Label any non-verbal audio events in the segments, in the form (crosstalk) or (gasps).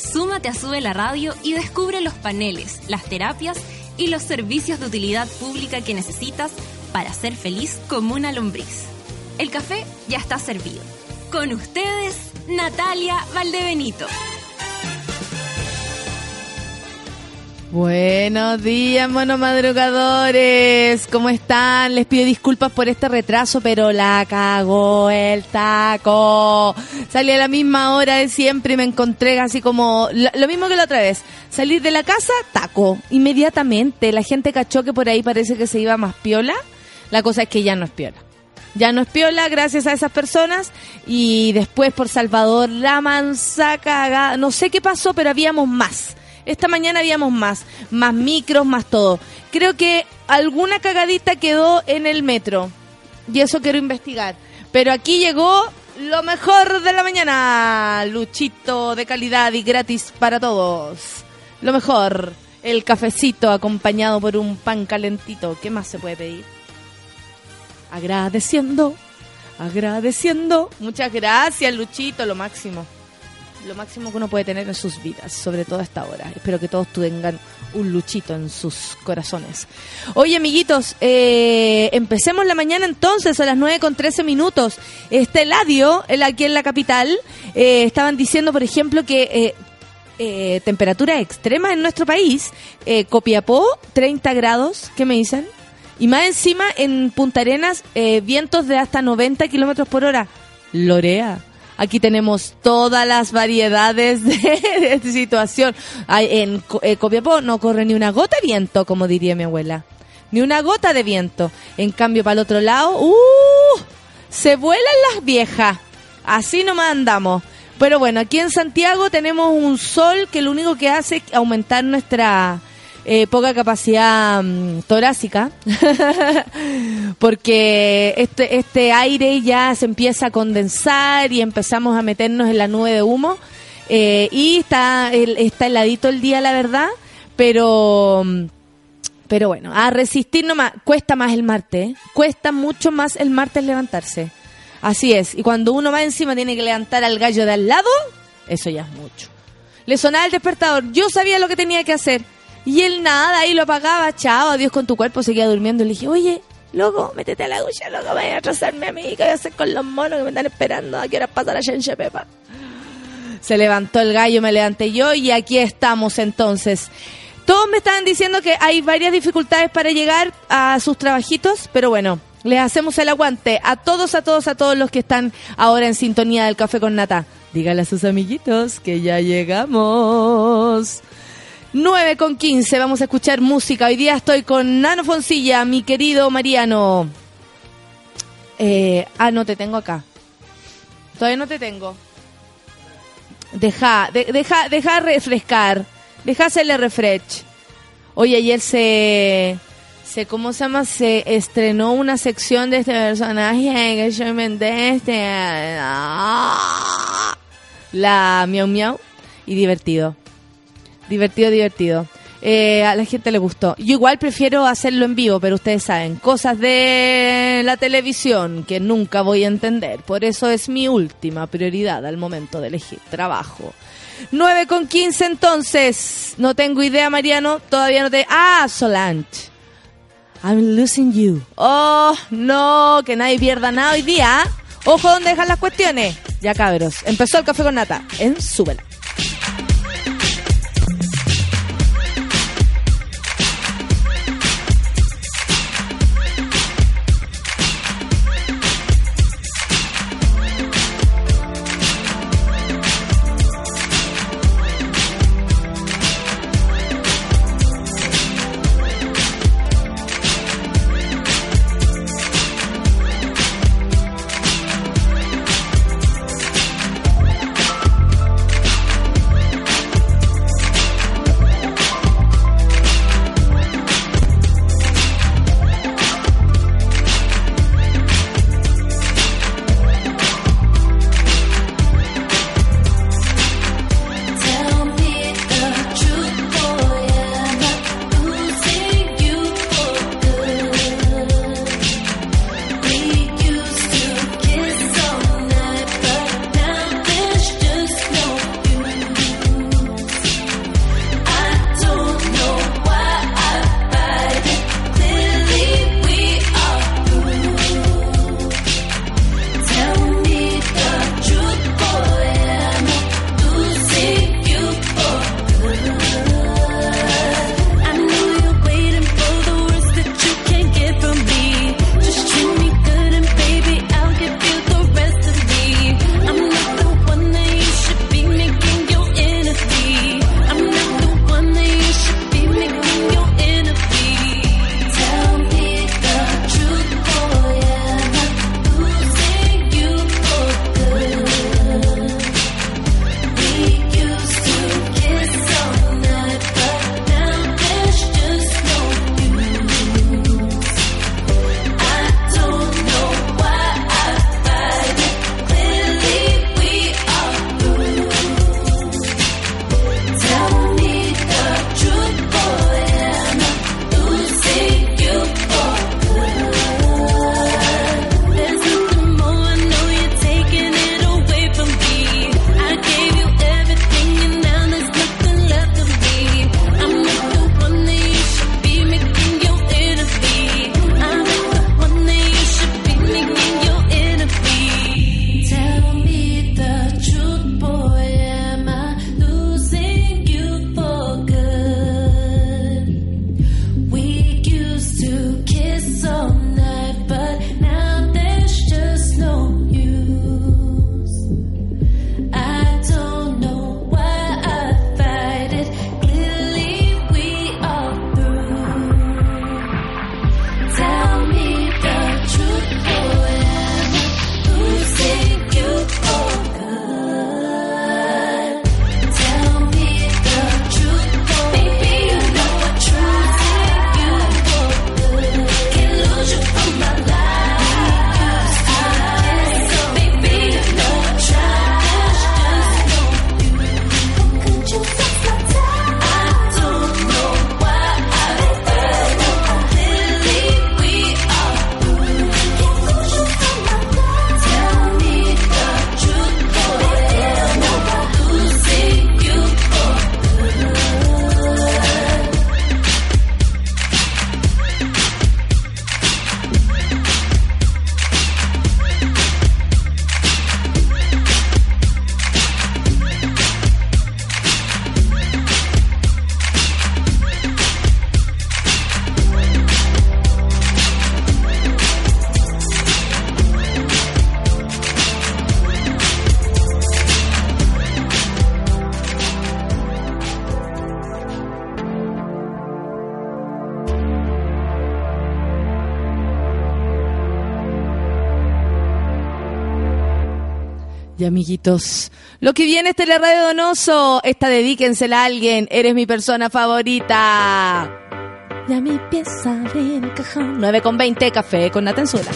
Súmate a Sube la Radio y descubre los paneles, las terapias y los servicios de utilidad pública que necesitas para ser feliz como una lombriz. El café ya está servido. Con ustedes, Natalia Valdebenito. Buenos días, monos madrugadores. ¿Cómo están? Les pido disculpas por este retraso, pero la cagó el taco. Salí a la misma hora de siempre y me encontré así como lo mismo que la otra vez. Salir de la casa, taco. Inmediatamente. La gente cachó que por ahí parece que se iba más piola. La cosa es que ya no es piola. Ya no es piola gracias a esas personas. Y después por Salvador, la mansa cagada. No sé qué pasó, pero habíamos más esta mañana habíamos más, más micros, más todo. Creo que alguna cagadita quedó en el metro y eso quiero investigar. Pero aquí llegó lo mejor de la mañana, luchito de calidad y gratis para todos. Lo mejor, el cafecito acompañado por un pan calentito. ¿Qué más se puede pedir? Agradeciendo, agradeciendo. Muchas gracias, Luchito, lo máximo lo máximo que uno puede tener en sus vidas, sobre todo a esta hora. Espero que todos tengan un luchito en sus corazones. Oye, amiguitos, eh, empecemos la mañana entonces a las 9 con 13 minutos. Este Ladio, el aquí en la capital, eh, estaban diciendo, por ejemplo, que eh, temperatura extrema en nuestro país. Copiapó, 30 grados, ¿qué me dicen? Y más encima, en Punta Arenas, vientos de hasta 90 kilómetros por hora. Lorea. Aquí tenemos todas las variedades de, (laughs) situación. en eh, Copiapó no corre ni una gota de viento, como diría mi abuela. Ni una gota de viento. En cambio, para el otro lado, ¡uh! Se vuelan las viejas. Así nomás andamos. Pero bueno, aquí en Santiago tenemos un sol que lo único que hace es aumentar nuestra eh, poca capacidad mm, torácica, (laughs) porque este, este aire ya se empieza a condensar y empezamos a meternos en la nube de humo. Eh, y está, está heladito el día, la verdad, pero... Mm, pero bueno, a resistir nomás, cuesta más el martes, ¿eh? cuesta mucho más el martes levantarse. Así es, y cuando uno va encima tiene que levantar al gallo de al lado, eso ya es mucho. Le sonaba el despertador, yo sabía lo que tenía que hacer, y él nada, ahí lo apagaba, chao, adiós con tu cuerpo, seguía durmiendo. Le dije, oye, loco, métete a la ducha, loco, vaya a atrasarme a mí, ¿qué voy a hacer con los monos que me están esperando? ¿A qué hora pasa la Shenche Pepa? Se levantó el gallo, me levanté yo y aquí estamos entonces. Todos me estaban diciendo que hay varias dificultades para llegar a sus trabajitos, pero bueno, les hacemos el aguante a todos, a todos, a todos los que están ahora en sintonía del café con nata. Dígale a sus amiguitos que ya llegamos. 9 con 15, vamos a escuchar música. Hoy día estoy con Nano Foncilla, mi querido Mariano. Eh, ah, no te tengo acá. Todavía no te tengo. Deja, deja, deja refrescar. Deja hacerle refresh. Oye, ayer se, se, ¿cómo se llama? Se estrenó una sección de este personaje que yo inventé, este, ah, la miau miau, y divertido. Divertido, divertido. Eh, a la gente le gustó. Yo igual prefiero hacerlo en vivo, pero ustedes saben, cosas de la televisión que nunca voy a entender. Por eso es mi última prioridad al momento de elegir trabajo. 9 con 15 entonces. No tengo idea, Mariano. Todavía no te... Ah, Solange. I'm losing you. Oh, no, que nadie pierda nada hoy día. Ojo donde dejan las cuestiones. Ya cabros. Empezó el café con nata en Súbela. Amiguitos, lo que viene es Radio Donoso. Esta dedíquensela a alguien. Eres mi persona favorita. Ya mi pieza cajón. 9 con 20, café con Natenzuela.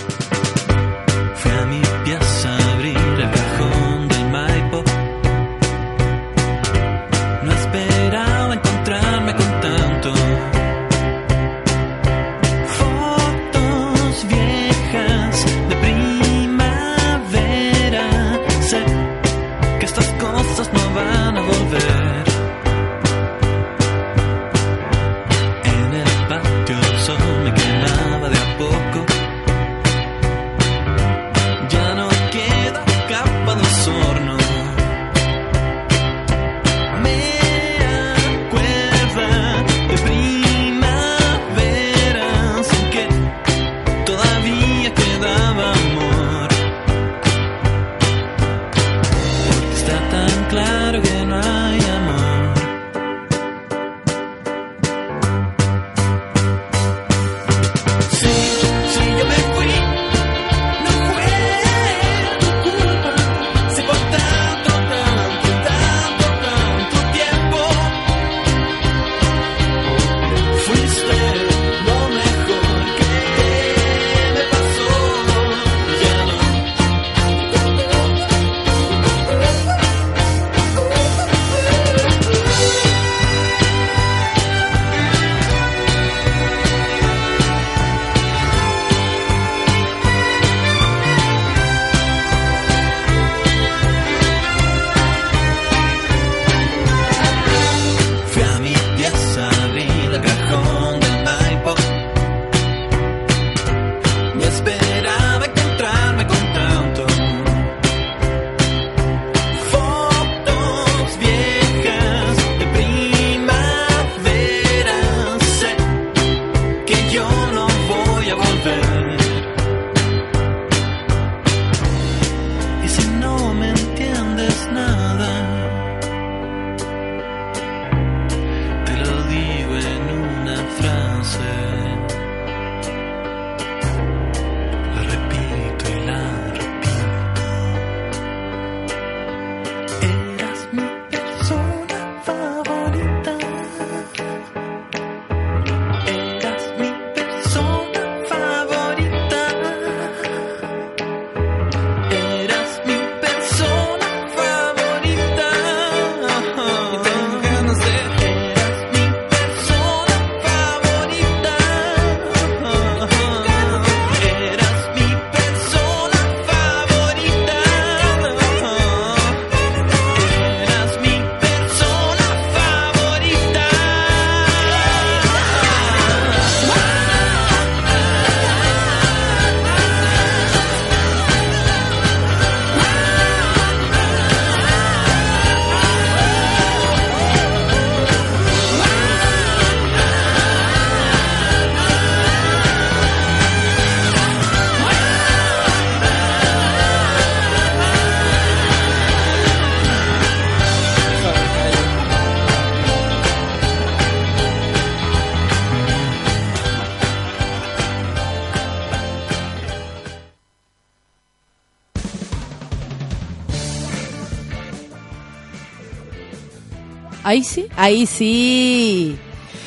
Ahí sí, ahí sí.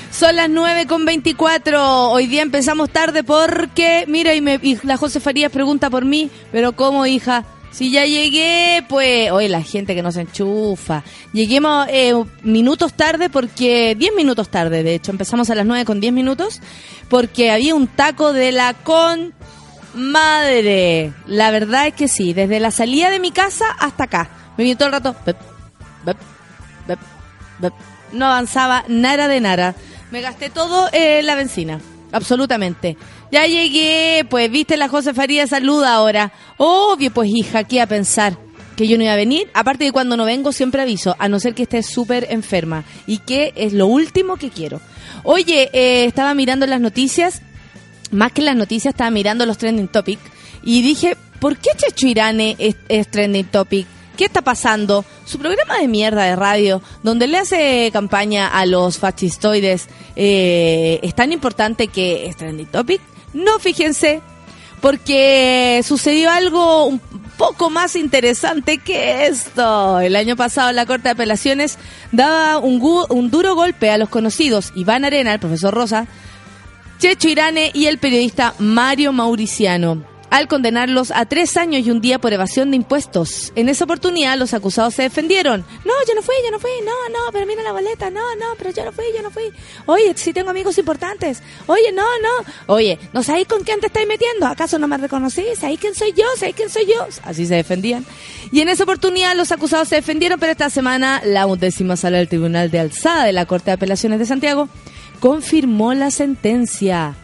Son las 9 con 24. Hoy día empezamos tarde porque, mira, y, me, y la José Farías pregunta por mí, pero ¿cómo, hija? Si ya llegué, pues, oye, la gente que nos enchufa. Lleguemos eh, minutos tarde porque, 10 minutos tarde, de hecho, empezamos a las 9 con 10 minutos, porque había un taco de la con madre. La verdad es que sí, desde la salida de mi casa hasta acá. Me vino todo el rato. No avanzaba nada de nada. Me gasté todo en la benzina. Absolutamente. Ya llegué, pues viste la José Faría saluda ahora. Obvio, pues hija, ¿qué iba a pensar? Que yo no iba a venir. Aparte de cuando no vengo siempre aviso, a no ser que esté súper enferma. Y que es lo último que quiero. Oye, eh, estaba mirando las noticias. Más que las noticias, estaba mirando los trending topics. Y dije, ¿por qué Checho Irane es, es trending topic? ¿Qué está pasando? Su programa de mierda de radio, donde le hace campaña a los fascistoides, eh, es tan importante que es trending topic. No, fíjense, porque sucedió algo un poco más interesante que esto. El año pasado la Corte de Apelaciones daba un, duro golpe a los conocidos Iván Arena, el profesor Rosa, Checho Irane y el periodista Mario Mauriciano, al condenarlos a tres años y un día por evasión de impuestos. En esa oportunidad los acusados se defendieron. No, yo no fui, yo no fui, no, no, pero mira la boleta, no, no, pero yo no fui, yo no fui. Oye, sí tengo amigos importantes. Oye, no, no. Oye, ¿no sabéis con quién te estáis metiendo? ¿Acaso no me reconocís? ¿Sabéis quién soy yo? ¿Sabéis quién soy yo? Así se defendían. Y en esa oportunidad los acusados se defendieron, pero esta semana la undécima sala del Tribunal de Alzada de la Corte de Apelaciones de Santiago confirmó la sentencia.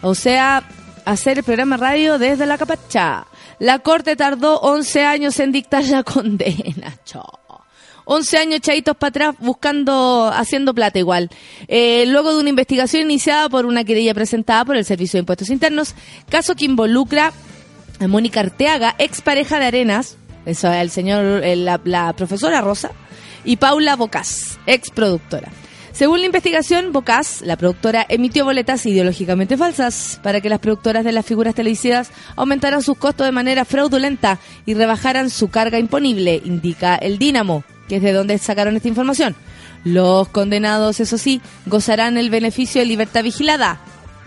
O sea, hacer el programa radio desde la capacha. La corte tardó 11 años en dictar la (laughs) condena. Chao. 11 años chaitos para atrás buscando, haciendo plata igual. Eh, luego de una investigación iniciada por una querella presentada por el Servicio de Impuestos Internos, caso que involucra a Mónica Arteaga, expareja de Arenas, eso es el señor, el- la, la profesora Rosa, y Paula Bocas, ex productora. Según la investigación, Bocas, la productora, emitió boletas ideológicamente falsas para que las productoras de las figuras televisivas aumentaran sus costos de manera fraudulenta y rebajaran su carga imponible, indica el Dínamo, que es de donde sacaron esta información. Los condenados, eso sí, gozarán el beneficio de libertad vigilada.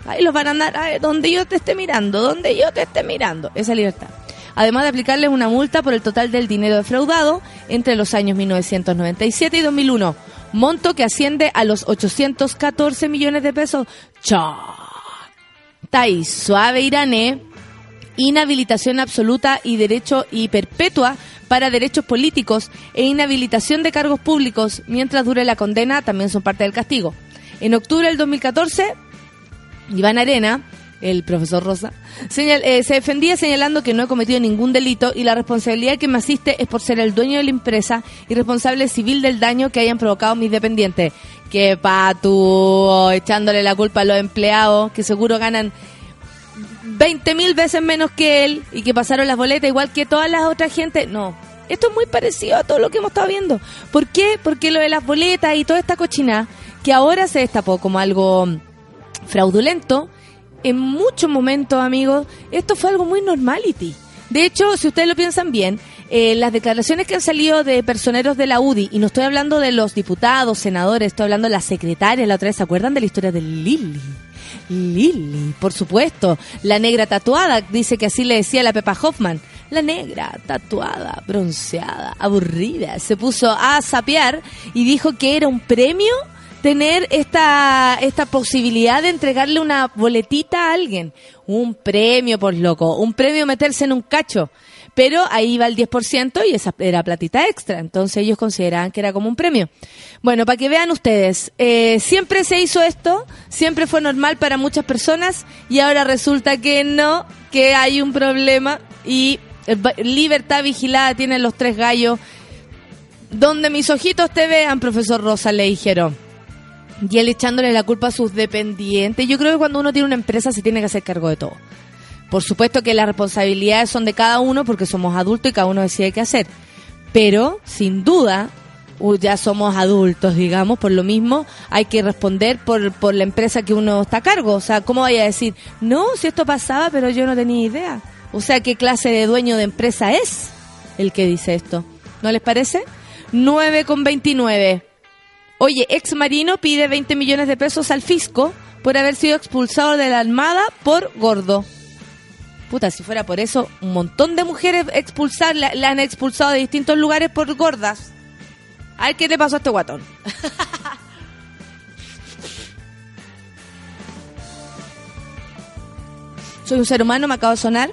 Ahí los van a andar, ay, donde yo te esté mirando, donde yo te esté mirando. Esa libertad. Además de aplicarles una multa por el total del dinero defraudado entre los años 1997 y 2001. Monto que asciende a los 814 millones de pesos. ¡Chao! Está suave irané, inhabilitación absoluta y derecho y perpetua para derechos políticos e inhabilitación de cargos públicos mientras dure la condena también son parte del castigo. En octubre del 2014, Iván Arena, el profesor Rosa, señal- eh, se defendía señalando que no he cometido ningún delito y la responsabilidad que me asiste es por ser el dueño de la empresa y responsable civil del daño que hayan provocado mis dependientes. Que pa' tú echándole la culpa a los empleados que seguro ganan 20 mil veces menos que él y que pasaron las boletas igual que todas las otras gente. No, esto es muy parecido a todo lo que hemos estado viendo. ¿Por qué? Porque lo de las boletas y toda esta cochina que ahora se destapó como algo fraudulento, en muchos momentos, amigos, esto fue algo muy normality. De hecho, si ustedes lo piensan bien, eh, las declaraciones que han salido de personeros de la UDI, y no estoy hablando de los diputados, senadores, estoy hablando de la secretaria, la otra vez, ¿se acuerdan de la historia de Lili? Lili, por supuesto, la negra tatuada, dice que así le decía la Pepa Hoffman. La negra, tatuada, bronceada, aburrida, se puso a sapear y dijo que era un premio tener esta, esta posibilidad de entregarle una boletita a alguien. Un premio, por loco. Un premio meterse en un cacho. Pero ahí va el 10% y esa era platita extra. Entonces ellos consideraban que era como un premio. Bueno, para que vean ustedes, eh, siempre se hizo esto, siempre fue normal para muchas personas y ahora resulta que no, que hay un problema y eh, libertad vigilada tienen los tres gallos. Donde mis ojitos te vean, profesor Rosa, le dijeron. Y él echándole la culpa a sus dependientes. Yo creo que cuando uno tiene una empresa se tiene que hacer cargo de todo. Por supuesto que las responsabilidades son de cada uno porque somos adultos y cada uno decide qué hacer. Pero, sin duda, ya somos adultos, digamos, por lo mismo hay que responder por, por la empresa que uno está a cargo. O sea, ¿cómo vaya a decir, no, si esto pasaba, pero yo no tenía idea? O sea, ¿qué clase de dueño de empresa es el que dice esto? ¿No les parece? 9 con 29. Oye, ex marino pide 20 millones de pesos al fisco por haber sido expulsado de la Armada por gordo. Puta, si fuera por eso, un montón de mujeres expulsar, la, la han expulsado de distintos lugares por gordas. A ver qué le pasó a este guatón. (laughs) Soy un ser humano, me acabo de sonar.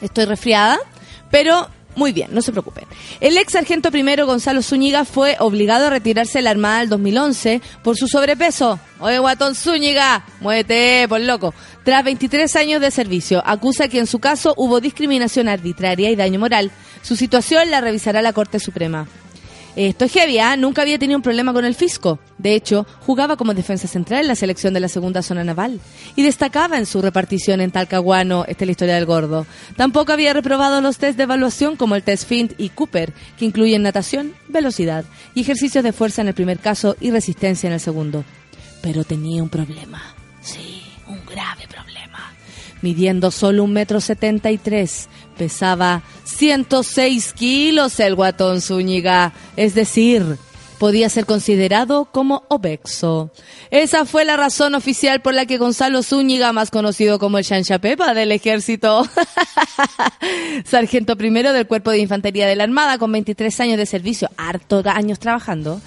Estoy resfriada, pero muy bien, no se preocupen. El ex sargento primero Gonzalo Zúñiga fue obligado a retirarse de la Armada del 2011 por su sobrepeso. Oye, guatón Zúñiga, muévete, por loco. Tras 23 años de servicio, acusa que en su caso hubo discriminación arbitraria y daño moral. Su situación la revisará la Corte Suprema. Esto es heavy, ¿ah? Nunca había tenido un problema con el fisco. De hecho, jugaba como defensa central en la selección de la segunda zona naval y destacaba en su repartición en Talcahuano, esta es la historia del gordo. Tampoco había reprobado los test de evaluación como el test Fint y Cooper, que incluyen natación, velocidad y ejercicios de fuerza en el primer caso y resistencia en el segundo. Pero tenía un problema. Sí, un grave problema. Midiendo solo un metro setenta y tres, Pesaba 106 kilos el guatón Zúñiga, es decir, podía ser considerado como obeso. Esa fue la razón oficial por la que Gonzalo Zúñiga, más conocido como el Chancha Pepa del ejército, (laughs) sargento primero del Cuerpo de Infantería de la Armada, con 23 años de servicio, harto años trabajando,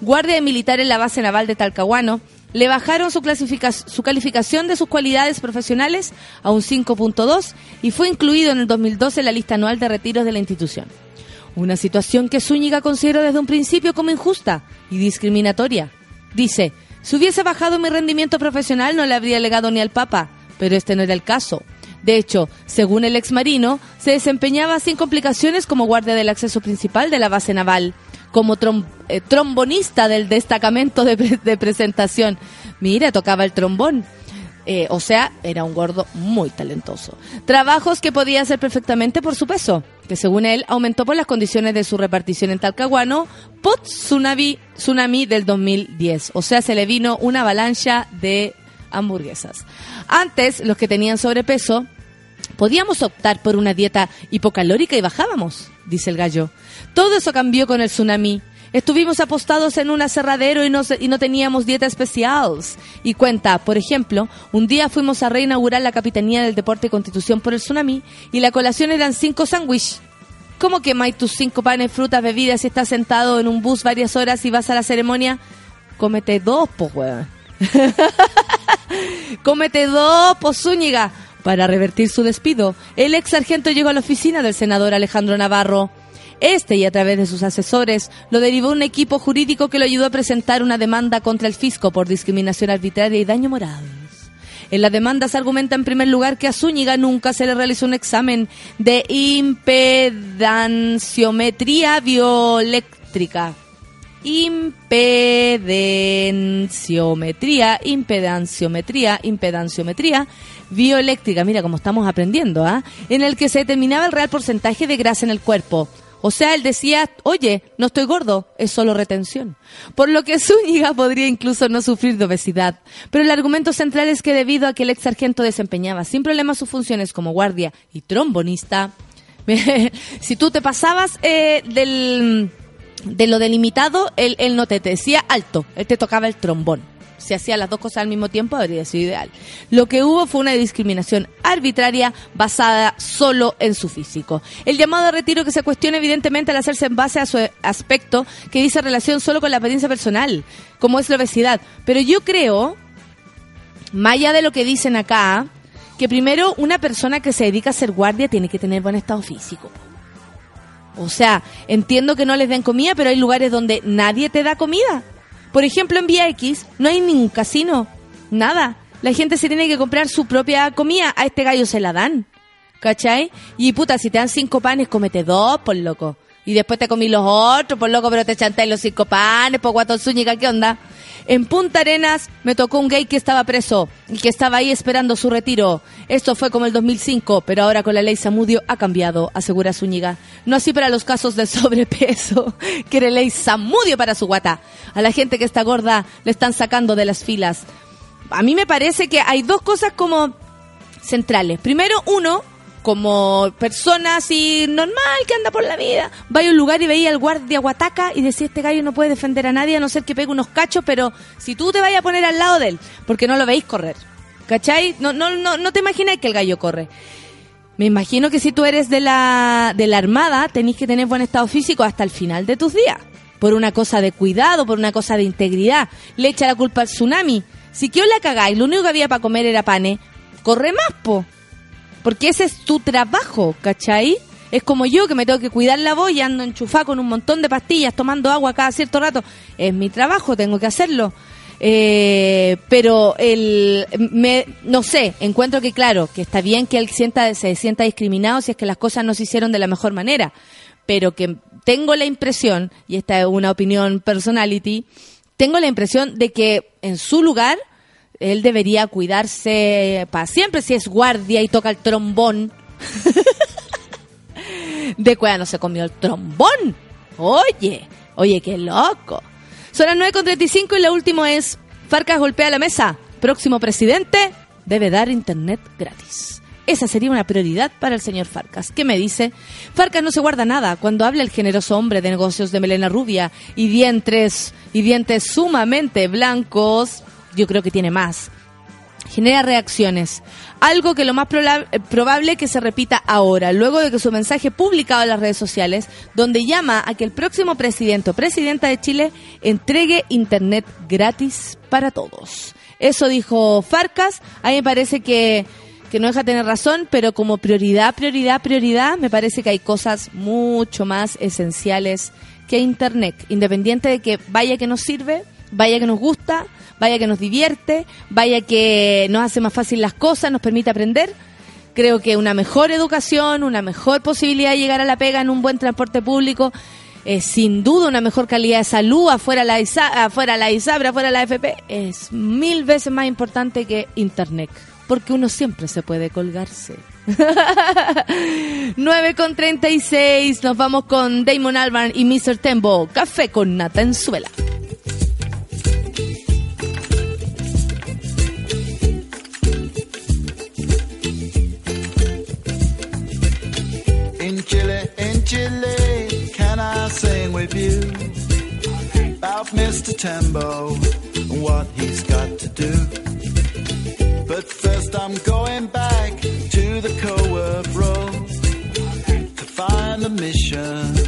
guardia militar en la base naval de Talcahuano, le bajaron su, su calificación de sus cualidades profesionales a un 5.2 y fue incluido en el 2012 en la lista anual de retiros de la institución. Una situación que Zúñiga consideró desde un principio como injusta y discriminatoria. Dice, si hubiese bajado mi rendimiento profesional no le habría legado ni al Papa, pero este no era el caso. De hecho, según el ex marino, se desempeñaba sin complicaciones como guardia del acceso principal de la base naval, como eh, trombonista del destacamento de, pre- de presentación. Mira, tocaba el trombón. Eh, o sea, era un gordo muy talentoso. Trabajos que podía hacer perfectamente por su peso, que según él aumentó por las condiciones de su repartición en Talcahuano, post tsunami, tsunami del 2010. O sea, se le vino una avalancha de hamburguesas. Antes, los que tenían sobrepeso, podíamos optar por una dieta hipocalórica y bajábamos, dice el gallo. Todo eso cambió con el tsunami. Estuvimos apostados en un aserradero y no, y no teníamos dieta especial. Y cuenta, por ejemplo, un día fuimos a reinaugurar la Capitanía del Deporte Constitución por el tsunami y la colación eran cinco sándwiches. ¿Cómo quemáis tus cinco panes, frutas, bebidas si estás sentado en un bus varias horas y vas a la ceremonia? Cómete dos, po, weón. (laughs) Cómete dos, po, Zúñiga. Para revertir su despido, el ex sargento llegó a la oficina del senador Alejandro Navarro. Este, y a través de sus asesores, lo derivó un equipo jurídico que lo ayudó a presentar una demanda contra el fisco por discriminación arbitraria y daño moral. En la demanda se argumenta en primer lugar que a Zúñiga nunca se le realizó un examen de impedanciometría bioeléctrica. Impedenciometría, impedanciometría, impedanciometría bioeléctrica, mira cómo estamos aprendiendo, ¿ah? En el que se determinaba el real porcentaje de grasa en el cuerpo. O sea, él decía, oye, no estoy gordo, es solo retención. Por lo que (laughs) Zúñiga podría incluso no sufrir de obesidad. Pero el argumento central es que debido a que el ex sargento desempeñaba sin problemas sus funciones como guardia y trombonista, (laughs) si tú te pasabas eh, del, de lo delimitado, él, él no te decía alto, él te tocaba el trombón. Si hacía las dos cosas al mismo tiempo, habría sido ideal. Lo que hubo fue una discriminación arbitraria basada solo en su físico. El llamado a retiro que se cuestiona evidentemente al hacerse en base a su aspecto que dice relación solo con la apariencia personal, como es la obesidad. Pero yo creo, más allá de lo que dicen acá, que primero una persona que se dedica a ser guardia tiene que tener buen estado físico. O sea, entiendo que no les den comida, pero hay lugares donde nadie te da comida. Por ejemplo, en Vía X no hay ningún casino, nada. La gente se tiene que comprar su propia comida. A este gallo se la dan. ¿Cachai? Y puta, si te dan cinco panes, cómete dos, por loco. Y después te comí los otros, por loco, pero te chantáis los cinco panes, por guatón Zúñiga, ¿qué onda? En Punta Arenas me tocó un gay que estaba preso y que estaba ahí esperando su retiro. Esto fue como el 2005, pero ahora con la ley Samudio ha cambiado, asegura Zúñiga. No así para los casos de (laughs) sobrepeso. Quiere ley Samudio para su guata. A la gente que está gorda le están sacando de las filas. A mí me parece que hay dos cosas como centrales. Primero, uno, como persona así normal que anda por la vida, vaya a un lugar y veía al guardia guataca y decía, este gallo no puede defender a nadie a no ser que pegue unos cachos, pero si tú te vayas a poner al lado de él, porque no lo veis correr, ¿cachai? No, no, no, no te imaginas que el gallo corre. Me imagino que si tú eres de la, de la armada, tenés que tener buen estado físico hasta el final de tus días. Por una cosa de cuidado, por una cosa de integridad. Le echa la culpa al tsunami. Si que la cagáis, lo único que había para comer era pane, corre más, po. Porque ese es tu trabajo, ¿cachai? Es como yo que me tengo que cuidar la voz y ando enchufada con un montón de pastillas, tomando agua cada cierto rato. Es mi trabajo, tengo que hacerlo. Eh, pero el, me, no sé, encuentro que claro, que está bien que él sienta, se sienta discriminado si es que las cosas no se hicieron de la mejor manera. Pero que tengo la impresión, y esta es una opinión personality, tengo la impresión de que en su lugar él debería cuidarse para siempre si es guardia y toca el trombón. (laughs) de cueva no se comió el trombón. Oye, oye, qué loco. Son las 9.35 y lo último es, Farcas golpea la mesa. Próximo presidente debe dar internet gratis. Esa sería una prioridad para el señor Farcas. ¿Qué me dice? Farcas no se guarda nada cuando habla el generoso hombre de negocios de melena rubia y dientes, y dientes sumamente blancos. Yo creo que tiene más genera reacciones. Algo que lo más prola- eh, probable que se repita ahora, luego de que su mensaje publicado en las redes sociales, donde llama a que el próximo presidente o presidenta de Chile entregue internet gratis para todos. Eso dijo Farcas. A mí me parece que, que no deja tener razón, pero como prioridad, prioridad, prioridad, me parece que hay cosas mucho más esenciales que internet. Independiente de que vaya que nos sirve, vaya que nos gusta, vaya que nos divierte, vaya que nos hace más fácil las cosas, nos permite aprender. Creo que una mejor educación, una mejor posibilidad de llegar a la pega en un buen transporte público, eh, sin duda una mejor calidad de salud afuera la ISA, afuera la ISABRA, afuera la FP, es mil veces más importante que Internet, porque uno siempre se puede colgarse. (laughs) 9 con 36, nos vamos con Damon Albarn y Mr. Tembo, café con nata en. Chile, in Chile, can I sing with you about Mr. Tembo and what he's got to do? But first, I'm going back to the co-work road to find the mission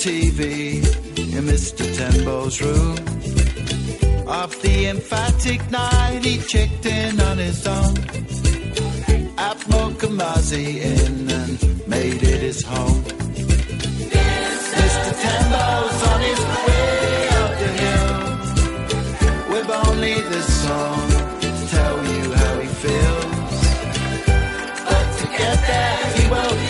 TV in Mr. Tembo's room. After the emphatic night, he checked in on his own. Atmo Kamazi in and made it his home. Mr. Tembo's on his way up the hill with only this song to tell you how he feels. But to get there, he will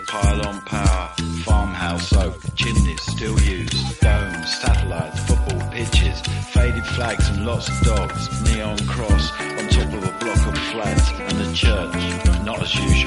wires, pylon power, farmhouse oak, chimneys still used, domes, satellites, football pitches, faded flags and lots of dogs, neon cross on top of a block of flats, and a church, not as usual.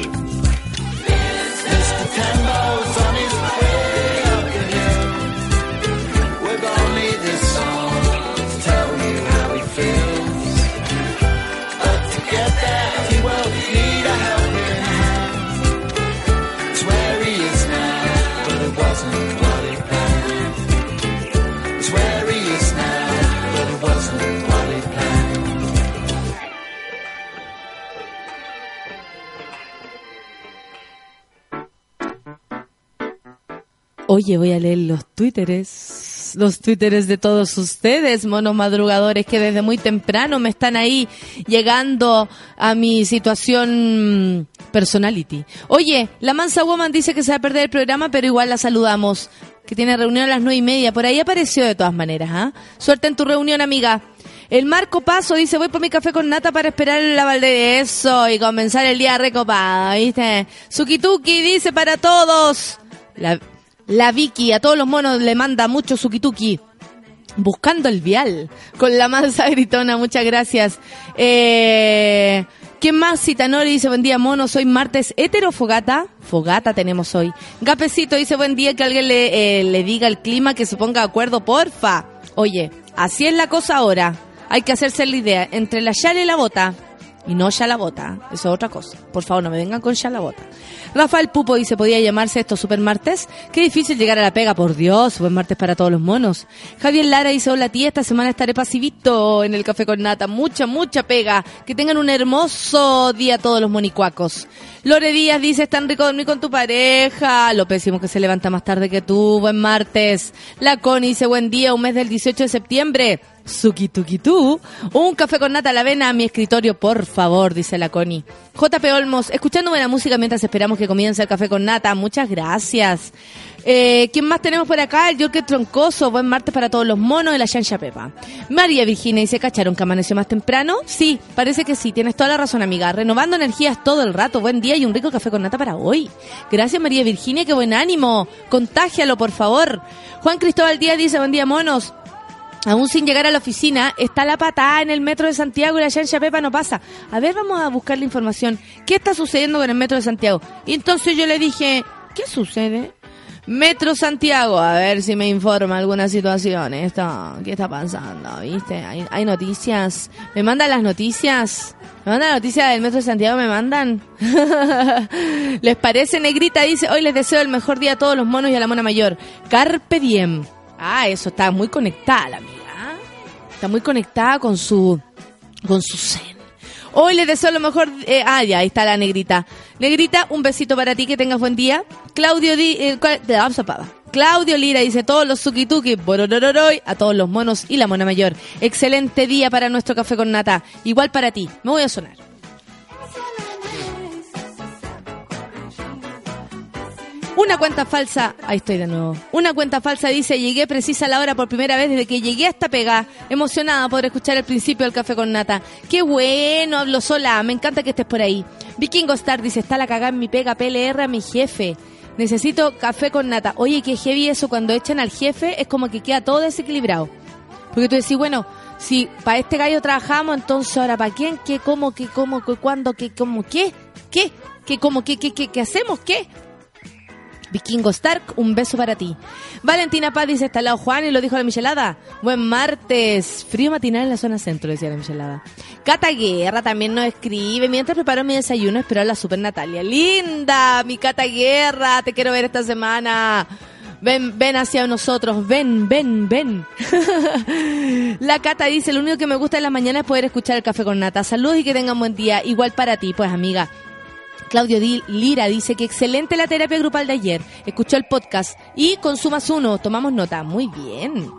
Oye, voy a leer los twitteres, los twitteres de todos ustedes, monos madrugadores, que desde muy temprano me están ahí llegando a mi situación personality. Oye, la Mansa Woman dice que se va a perder el programa, pero igual la saludamos. que tiene reunión a las nueve y media. Por ahí apareció de todas maneras, ¿ah? Suerte en tu reunión, amiga. El Marco Paso dice, voy por mi café con nata para esperar la balde eso y comenzar el día recopado, ¿viste? Sukituki dice para todos. La, la Vicky, a todos los monos le manda mucho Sukituki. Buscando el vial. Con la masa gritona, muchas gracias. Eh, ¿Quién más? Citanori dice, buen día, mono, soy martes hetero fogata. Fogata tenemos hoy. Gapecito dice, buen día, que alguien le, eh, le diga al clima que se ponga de acuerdo, porfa. Oye, así es la cosa ahora. Hay que hacerse la idea entre la yala y la bota. Y no ya la bota, eso es otra cosa. Por favor, no me vengan con ya la bota. Rafael Pupo dice, ¿podía llamarse esto Super Martes? Qué difícil llegar a la pega, por Dios, Super Martes para todos los monos. Javier Lara dice, hola tía, esta semana estaré pasivito en el café con nata. Mucha, mucha pega. Que tengan un hermoso día todos los monicuacos. Lore Díaz dice, es tan rico dormir con tu pareja. Lo pésimo que se levanta más tarde que tú. Buen martes. La dice, buen día, un mes del 18 de septiembre. Suki tuki tú. Un café con nata a la avena a mi escritorio, por favor, dice la Connie. JP Olmos, escuchando buena música mientras esperamos que comience el café con nata. Muchas gracias. Eh, ¿Quién más tenemos por acá? El Yorker Troncoso. Buen martes para todos los monos de la Yancha Pepa. María Virginia dice, ¿cacharon que amaneció más temprano? Sí, parece que sí. Tienes toda la razón, amiga. Renovando energías todo el rato. Buen día y un rico café con nata para hoy. Gracias, María Virginia. Qué buen ánimo. Contágialo, por favor. Juan Cristóbal Díaz dice, buen día, monos. Aún sin llegar a la oficina, está la patada en el metro de Santiago y la Yancha Pepa no pasa. A ver, vamos a buscar la información. ¿Qué está sucediendo con el metro de Santiago? Y entonces yo le dije, ¿qué sucede? Metro Santiago, a ver si me informa alguna situación. ¿Qué está pasando? ¿Viste? ¿Hay, hay noticias? ¿Me mandan las noticias? ¿Me mandan las noticias del Metro de Santiago? ¿Me mandan? (laughs) ¿Les parece, negrita? Dice, hoy les deseo el mejor día a todos los monos y a la mona mayor. Carpe diem. Ah, eso está muy conectada la amiga. Está muy conectada con su con su zen. Hoy les deseo lo mejor. eh, ah, ya, ahí está la negrita. Negrita, un besito para ti, que tengas buen día. Claudio Di, eh, zapada. Claudio Lira dice todos los sukituki, bororororoy, a todos los monos y la mona mayor. Excelente día para nuestro café con nata. Igual para ti. Me voy a sonar. Una cuenta falsa, ahí estoy de nuevo. Una cuenta falsa dice, llegué precisa a la hora por primera vez desde que llegué a esta pega. Emocionada por escuchar el principio del café con nata. Qué bueno, hablo sola, me encanta que estés por ahí. Vikingo Star dice, está la cagada en mi pega PLR a mi jefe. Necesito café con nata. Oye, qué heavy eso, cuando echan al jefe es como que queda todo desequilibrado. Porque tú decís, bueno, si para este gallo trabajamos, entonces ahora para quién, qué, cómo, qué, cómo, qué, cuándo, qué, cómo, qué, qué, qué, cómo, qué, qué, qué, qué hacemos, qué. Vikingo Stark, un beso para ti. Valentina Paz dice, está al lado Juan y lo dijo la Michelada. Buen martes. Frío matinal en la zona centro, decía la Michelada. Cata Guerra también nos escribe. Mientras preparo mi desayuno, espero a la super Natalia. Linda, mi Cata Guerra, te quiero ver esta semana. Ven, ven hacia nosotros, ven, ven, ven. (laughs) la Cata dice, lo único que me gusta en la mañana es poder escuchar el café con nata. Saludos y que tengan buen día. Igual para ti, pues amiga. Claudio Di- Lira dice que excelente la terapia grupal de ayer. Escuchó el podcast y consumas uno. Tomamos nota. Muy bien.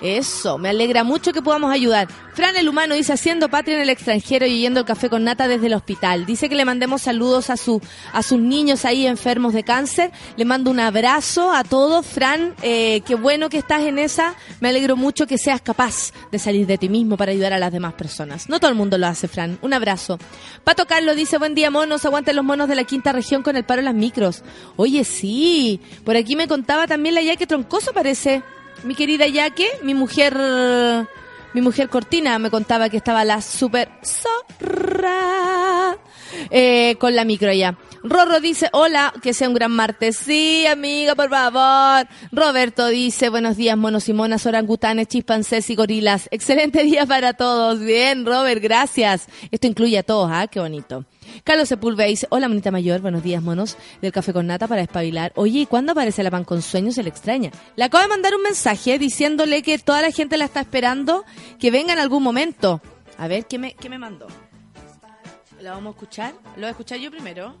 Eso, me alegra mucho que podamos ayudar. Fran el humano dice haciendo patria en el extranjero y yendo el café con nata desde el hospital. Dice que le mandemos saludos a su a sus niños ahí enfermos de cáncer. Le mando un abrazo a todos, Fran. Eh, qué bueno que estás en esa. Me alegro mucho que seas capaz de salir de ti mismo para ayudar a las demás personas. No todo el mundo lo hace, Fran. Un abrazo. Pato Carlos dice buen día monos, aguanten los monos de la quinta región con el paro en las micros. Oye, sí. Por aquí me contaba también la Yaque Troncoso parece. Mi querida Yaque, mi mujer, mi mujer Cortina me contaba que estaba la super zorra eh, con la micro ya. Rorro dice, hola, que sea un gran martes. Sí, amiga, por favor. Roberto dice, buenos días, monos y monas, orangutanes, chimpancés y gorilas. Excelente (laughs) día para todos. Bien, Robert, gracias. Esto incluye a todos, ¿ah? Qué bonito. Carlos Sepúlveda dice, hola, monita mayor, buenos días, monos, del café con nata para espabilar. Oye, ¿y cuándo aparece la pan con sueños? Se le extraña. Le acabo de mandar un mensaje diciéndole que toda la gente la está esperando, que venga en algún momento. A ver, ¿qué me, qué me mandó? ¿La vamos a escuchar? ¿Lo voy a escuchar yo primero?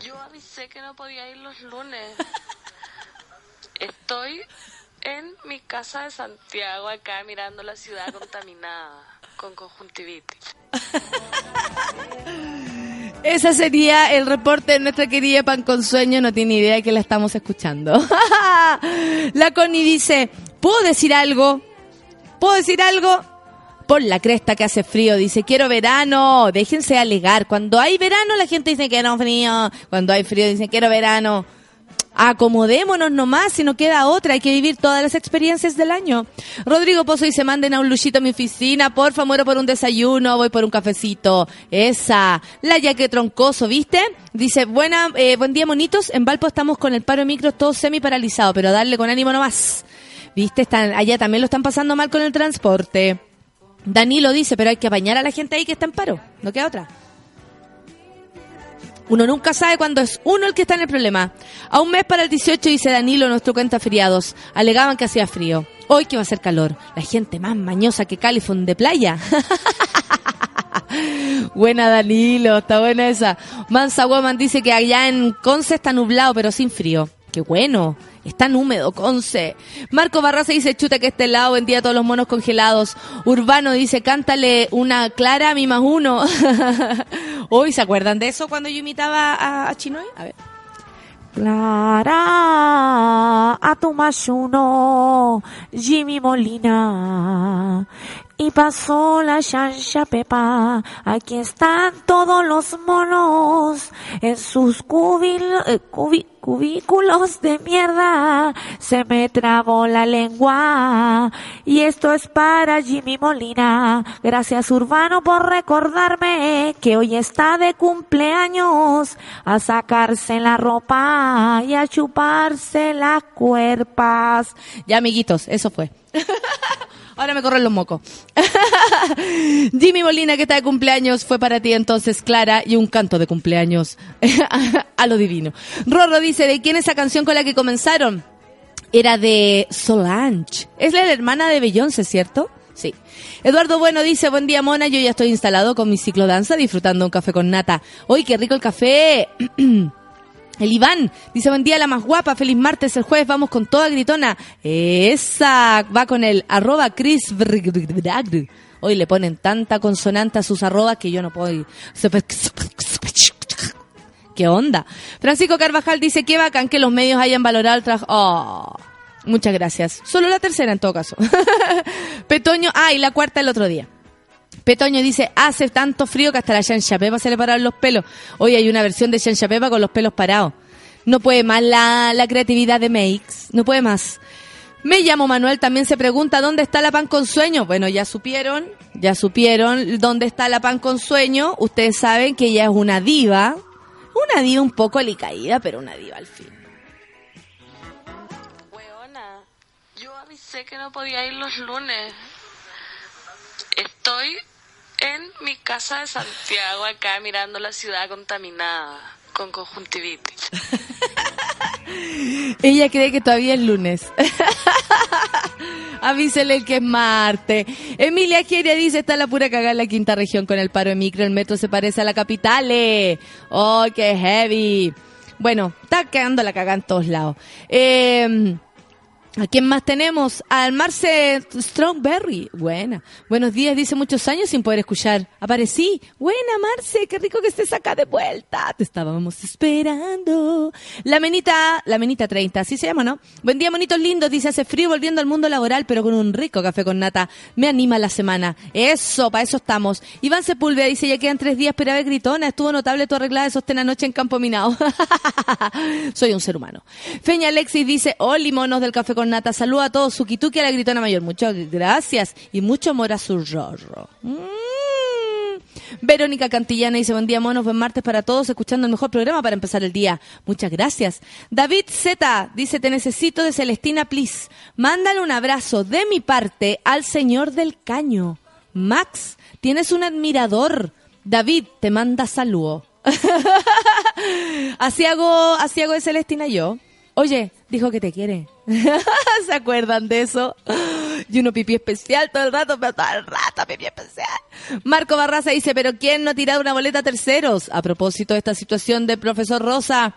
Yo avisé que no podía ir los lunes. (laughs) Estoy en mi casa de Santiago, acá mirando la ciudad contaminada con conjuntivitis. (laughs) Ese sería el reporte de nuestra querida Pan con Sueño. No tiene idea de que la estamos escuchando. (laughs) la Connie dice, ¿puedo decir algo? ¿Puedo decir algo? Por la cresta que hace frío, dice, quiero verano. Déjense alegar. Cuando hay verano la gente dice que no frío. Cuando hay frío dicen quiero verano. Acomodémonos nomás, si no queda otra, hay que vivir todas las experiencias del año. Rodrigo Pozo dice, manden a un luchito a mi oficina, porfa, muero por un desayuno, voy por un cafecito. Esa. La yaque troncoso, ¿viste? Dice, buena, eh, buen día, monitos. En Valpo estamos con el paro de micro todo semi paralizado, pero darle con ánimo nomás. ¿Viste? Están, allá también lo están pasando mal con el transporte. Danilo dice, pero hay que apañar a la gente ahí que está en paro. No queda otra. Uno nunca sabe cuándo es uno el que está en el problema. A un mes para el 18 dice Danilo, nuestro cuenta feriados. Alegaban que hacía frío. Hoy que va a ser calor. La gente más mañosa que Califón de playa. (laughs) buena Danilo, está buena esa. Mansa Woman dice que allá en Conce está nublado pero sin frío. Qué bueno. Es tan húmedo, Conce. Marco Barraza dice, chuta que este lado vendía todos los monos congelados. Urbano dice, cántale una clara a mi más uno. (laughs) Hoy, ¿se acuerdan de eso cuando yo imitaba a, a Chinoy? A ver. Clara, a tu más uno, Jimmy Molina. Y pasó la chancha Pepa. Aquí están todos los monos en sus cubil- eh, cubi- cubículos de mierda. Se me trabó la lengua. Y esto es para Jimmy Molina. Gracias Urbano por recordarme que hoy está de cumpleaños. A sacarse la ropa y a chuparse las cuerpas. Ya, amiguitos, eso fue. (laughs) Ahora me corren los mocos. (laughs) Jimmy Molina, que está de cumpleaños, fue para ti entonces, Clara, y un canto de cumpleaños (laughs) a lo divino. Rorro dice, ¿de quién es esa canción con la que comenzaron? Era de Solange. Es la hermana de Beyoncé, ¿cierto? Sí. Eduardo Bueno dice, buen día, Mona, yo ya estoy instalado con mi ciclodanza disfrutando un café con nata. ¡Uy, qué rico el café! (clears throat) El Iván dice, buen día, la más guapa, feliz martes, el jueves vamos con toda gritona. Esa, va con el arroba Chris. Hoy le ponen tanta consonante a sus arrobas que yo no puedo... ¿Qué onda? Francisco Carvajal dice, qué bacán que los medios hayan valorado el trabajo. Oh, muchas gracias. Solo la tercera en todo caso. (laughs) Petoño, ah, y la cuarta el otro día. Petoño dice, hace tanto frío que hasta la Shansha Pepa se le pararon los pelos. Hoy hay una versión de Shansha Pepa con los pelos parados. No puede más la, la creatividad de Makes. No puede más. Me llamo Manuel, también se pregunta dónde está la pan con sueño. Bueno, ya supieron, ya supieron dónde está la pan con sueño. Ustedes saben que ella es una diva. Una diva un poco alicaída, pero una diva al fin. Weona, yo avisé que no podía ir los lunes. Estoy en mi casa de Santiago, acá mirando la ciudad contaminada con conjuntivitis. (laughs) Ella cree que todavía es lunes. (laughs) Avísele que es martes. Emilia Geria dice, está la pura cagada en la quinta región con el paro de micro. El metro se parece a la capital. eh. ¡Oh, qué heavy! Bueno, está cagando la cagada en todos lados. Eh, ¿A quién más tenemos? Al Marce Strongberry. Buena. Buenos días, dice muchos años sin poder escuchar. Aparecí. Buena, Marce, qué rico que estés acá de vuelta. Te estábamos esperando. La menita, la menita 30, así se llama, ¿no? Buen día, monitos lindos. Dice, hace frío volviendo al mundo laboral, pero con un rico café con nata. Me anima la semana. Eso, para eso estamos. Iván Sepúlveda dice, ya quedan tres días, pero a ver, gritona. Estuvo notable tu arreglada de sostén anoche en Campo Minado. (laughs) Soy un ser humano. Feña Alexis dice, hola, monos del café con nata. Saluda a todos. Sukituki a la gritona mayor. Muchas gracias. Y mucho amor a su rorro. Mm. Verónica Cantillana dice, buen día, monos. Buen martes para todos. Escuchando el mejor programa para empezar el día. Muchas gracias. David Z dice, te necesito de Celestina, please. Mándale un abrazo de mi parte al señor del caño. Max, tienes un admirador. David, te manda saludo. (laughs) así hago, así hago de Celestina yo. Oye, dijo que te quiere. (laughs) ¿Se acuerdan de eso? (gasps) Y uno pipí especial todo el rato, pero todo el rato pipí especial. Marco Barraza dice, pero ¿quién no ha tirado una boleta a terceros? A propósito de esta situación del profesor Rosa.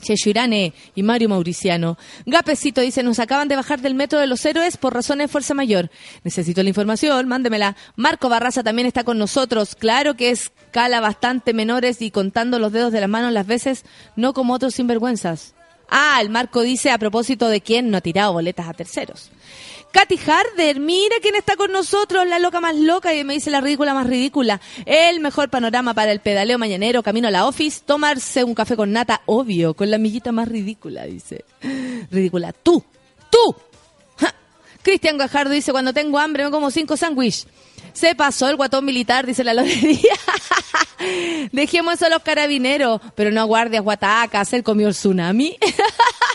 Chechurane y Mario Mauriciano. Gapecito dice, nos acaban de bajar del metro de los héroes por razones de fuerza mayor. Necesito la información, mándemela. Marco Barraza también está con nosotros. Claro que es cala bastante menores y contando los dedos de las manos las veces, no como otros sinvergüenzas. Ah, el Marco dice a propósito de quién no ha tirado boletas a terceros. Katy Harder, mira quién está con nosotros, la loca más loca y me dice la ridícula más ridícula. El mejor panorama para el pedaleo mañanero, camino a la office, tomarse un café con nata, obvio, con la amiguita más ridícula, dice. Ridícula, tú, tú. Ja. Cristian Gajardo dice, cuando tengo hambre me como cinco sándwiches. Se pasó el guatón militar, dice la lotería. (laughs) Dejemos eso a los carabineros, pero no a guardias guatacas, él comió el tsunami.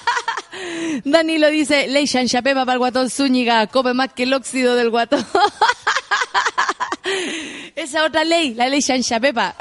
(laughs) Danilo dice, ley chanchapepa para el guatón Zúñiga, come más que el óxido del guatón. (laughs) Esa otra ley, la ley chanchapepa.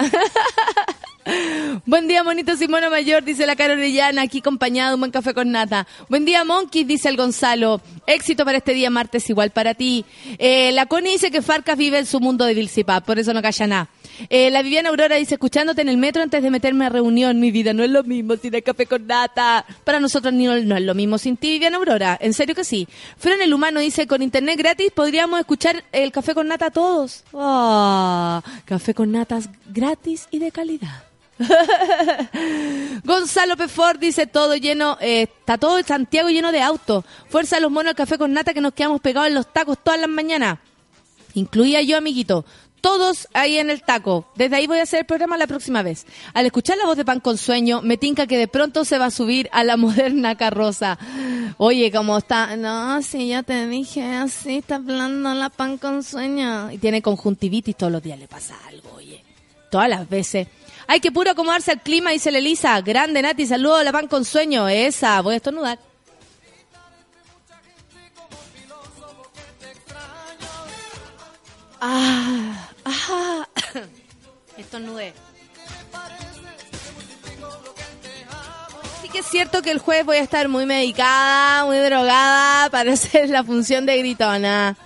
Buen día, monito Simona Mayor, dice la Caro Orellana, aquí acompañada de un buen café con nata. Buen día, Monkeys, dice el Gonzalo. Éxito para este día martes, igual para ti. Eh, la Connie dice que Farcas vive en su mundo de Vilsipap, por eso no calla nada. Eh, la Viviana Aurora dice, escuchándote en el metro antes de meterme a reunión, mi vida no es lo mismo sin el café con nata. Para nosotros no, no es lo mismo sin ti, Viviana Aurora. En serio que sí. Fran el Humano dice, con internet gratis podríamos escuchar el café con nata todos. Ah, café con natas gratis y de calidad. (laughs) Gonzalo Pefort dice todo lleno, eh, está todo el Santiago lleno de autos. Fuerza a los monos al café con nata que nos quedamos pegados en los tacos todas las mañanas. Incluía yo, amiguito. Todos ahí en el taco. Desde ahí voy a hacer el programa la próxima vez. Al escuchar la voz de Pan con Sueño, me tinca que de pronto se va a subir a la (laughs) moderna carroza. Oye, ¿cómo está? No, sí, ya te dije, así está hablando la Pan con Sueño. Y tiene conjuntivitis, todos los días le pasa algo, oye. Todas las veces. Hay que puro acomodarse al clima, dice la Elisa. Grande, Nati, saludo a la Pan con Sueño. Esa, voy a estornudar. Ah, ah. (coughs) Estornudé. Sí que es cierto que el jueves voy a estar muy medicada, muy drogada para (laughs) hacer la función de gritona.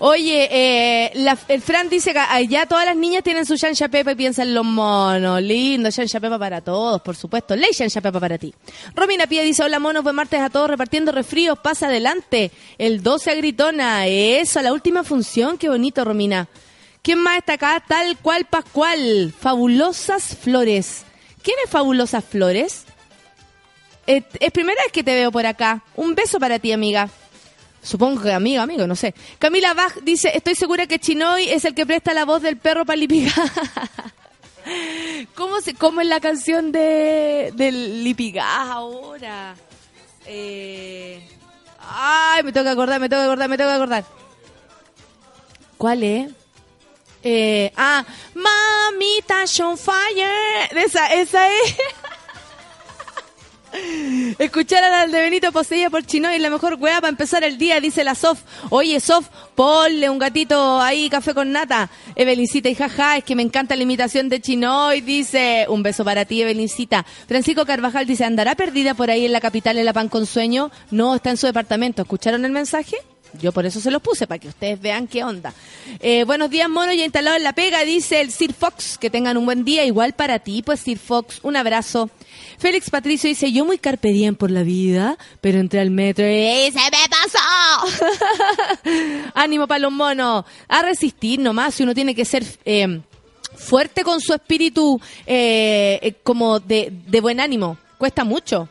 Oye, eh, la- el Fran dice que ya todas las niñas tienen su Shansha Pepa y piensan en los monos. Lindo, Shansha Pepa para todos, por supuesto. Ley Shansha Pepa para ti. Romina Pía dice, hola monos, buen martes a todos repartiendo refríos, pasa adelante. El 12 a gritona, eso, la última función, qué bonito, Romina. ¿Quién más está acá? Tal cual Pascual. Fabulosas Flores. ¿Quién es Fabulosas Flores? Eh, es primera vez que te veo por acá. Un beso para ti, amiga. Supongo que amigo, amigo, no sé. Camila Bach dice, estoy segura que Chinoy es el que presta la voz del perro para Lipiga. (laughs) ¿Cómo, se, ¿Cómo es la canción de, del Lipiga ahora? Eh, ay, me que acordar, me que acordar, me que acordar. ¿Cuál es? Eh, ah, Mamita on Fire. Esa, esa es. (laughs) Escuchar a la de Benito poseída por Chinoy es la mejor weá para empezar el día, dice la Sof. Oye, Sof, ponle un gatito ahí, café con nata. Evelincita y jaja, es que me encanta la imitación de Chinoy, dice. Un beso para ti, Evelincita. Francisco Carvajal dice, ¿andará perdida por ahí en la capital en la pan con sueño? No, está en su departamento. ¿Escucharon el mensaje? Yo por eso se los puse, para que ustedes vean qué onda. Eh, buenos días, mono, ya instalado en la pega, dice el Sir Fox. Que tengan un buen día, igual para ti, pues Sir Fox, un abrazo. Félix Patricio dice, yo muy carpe diem por la vida, pero entré al metro y se me pasó. (laughs) Ánimo para los monos. A resistir nomás, si uno tiene que ser... eh, fuerte con su espíritu eh, eh, como de, de buen ánimo. Cuesta mucho.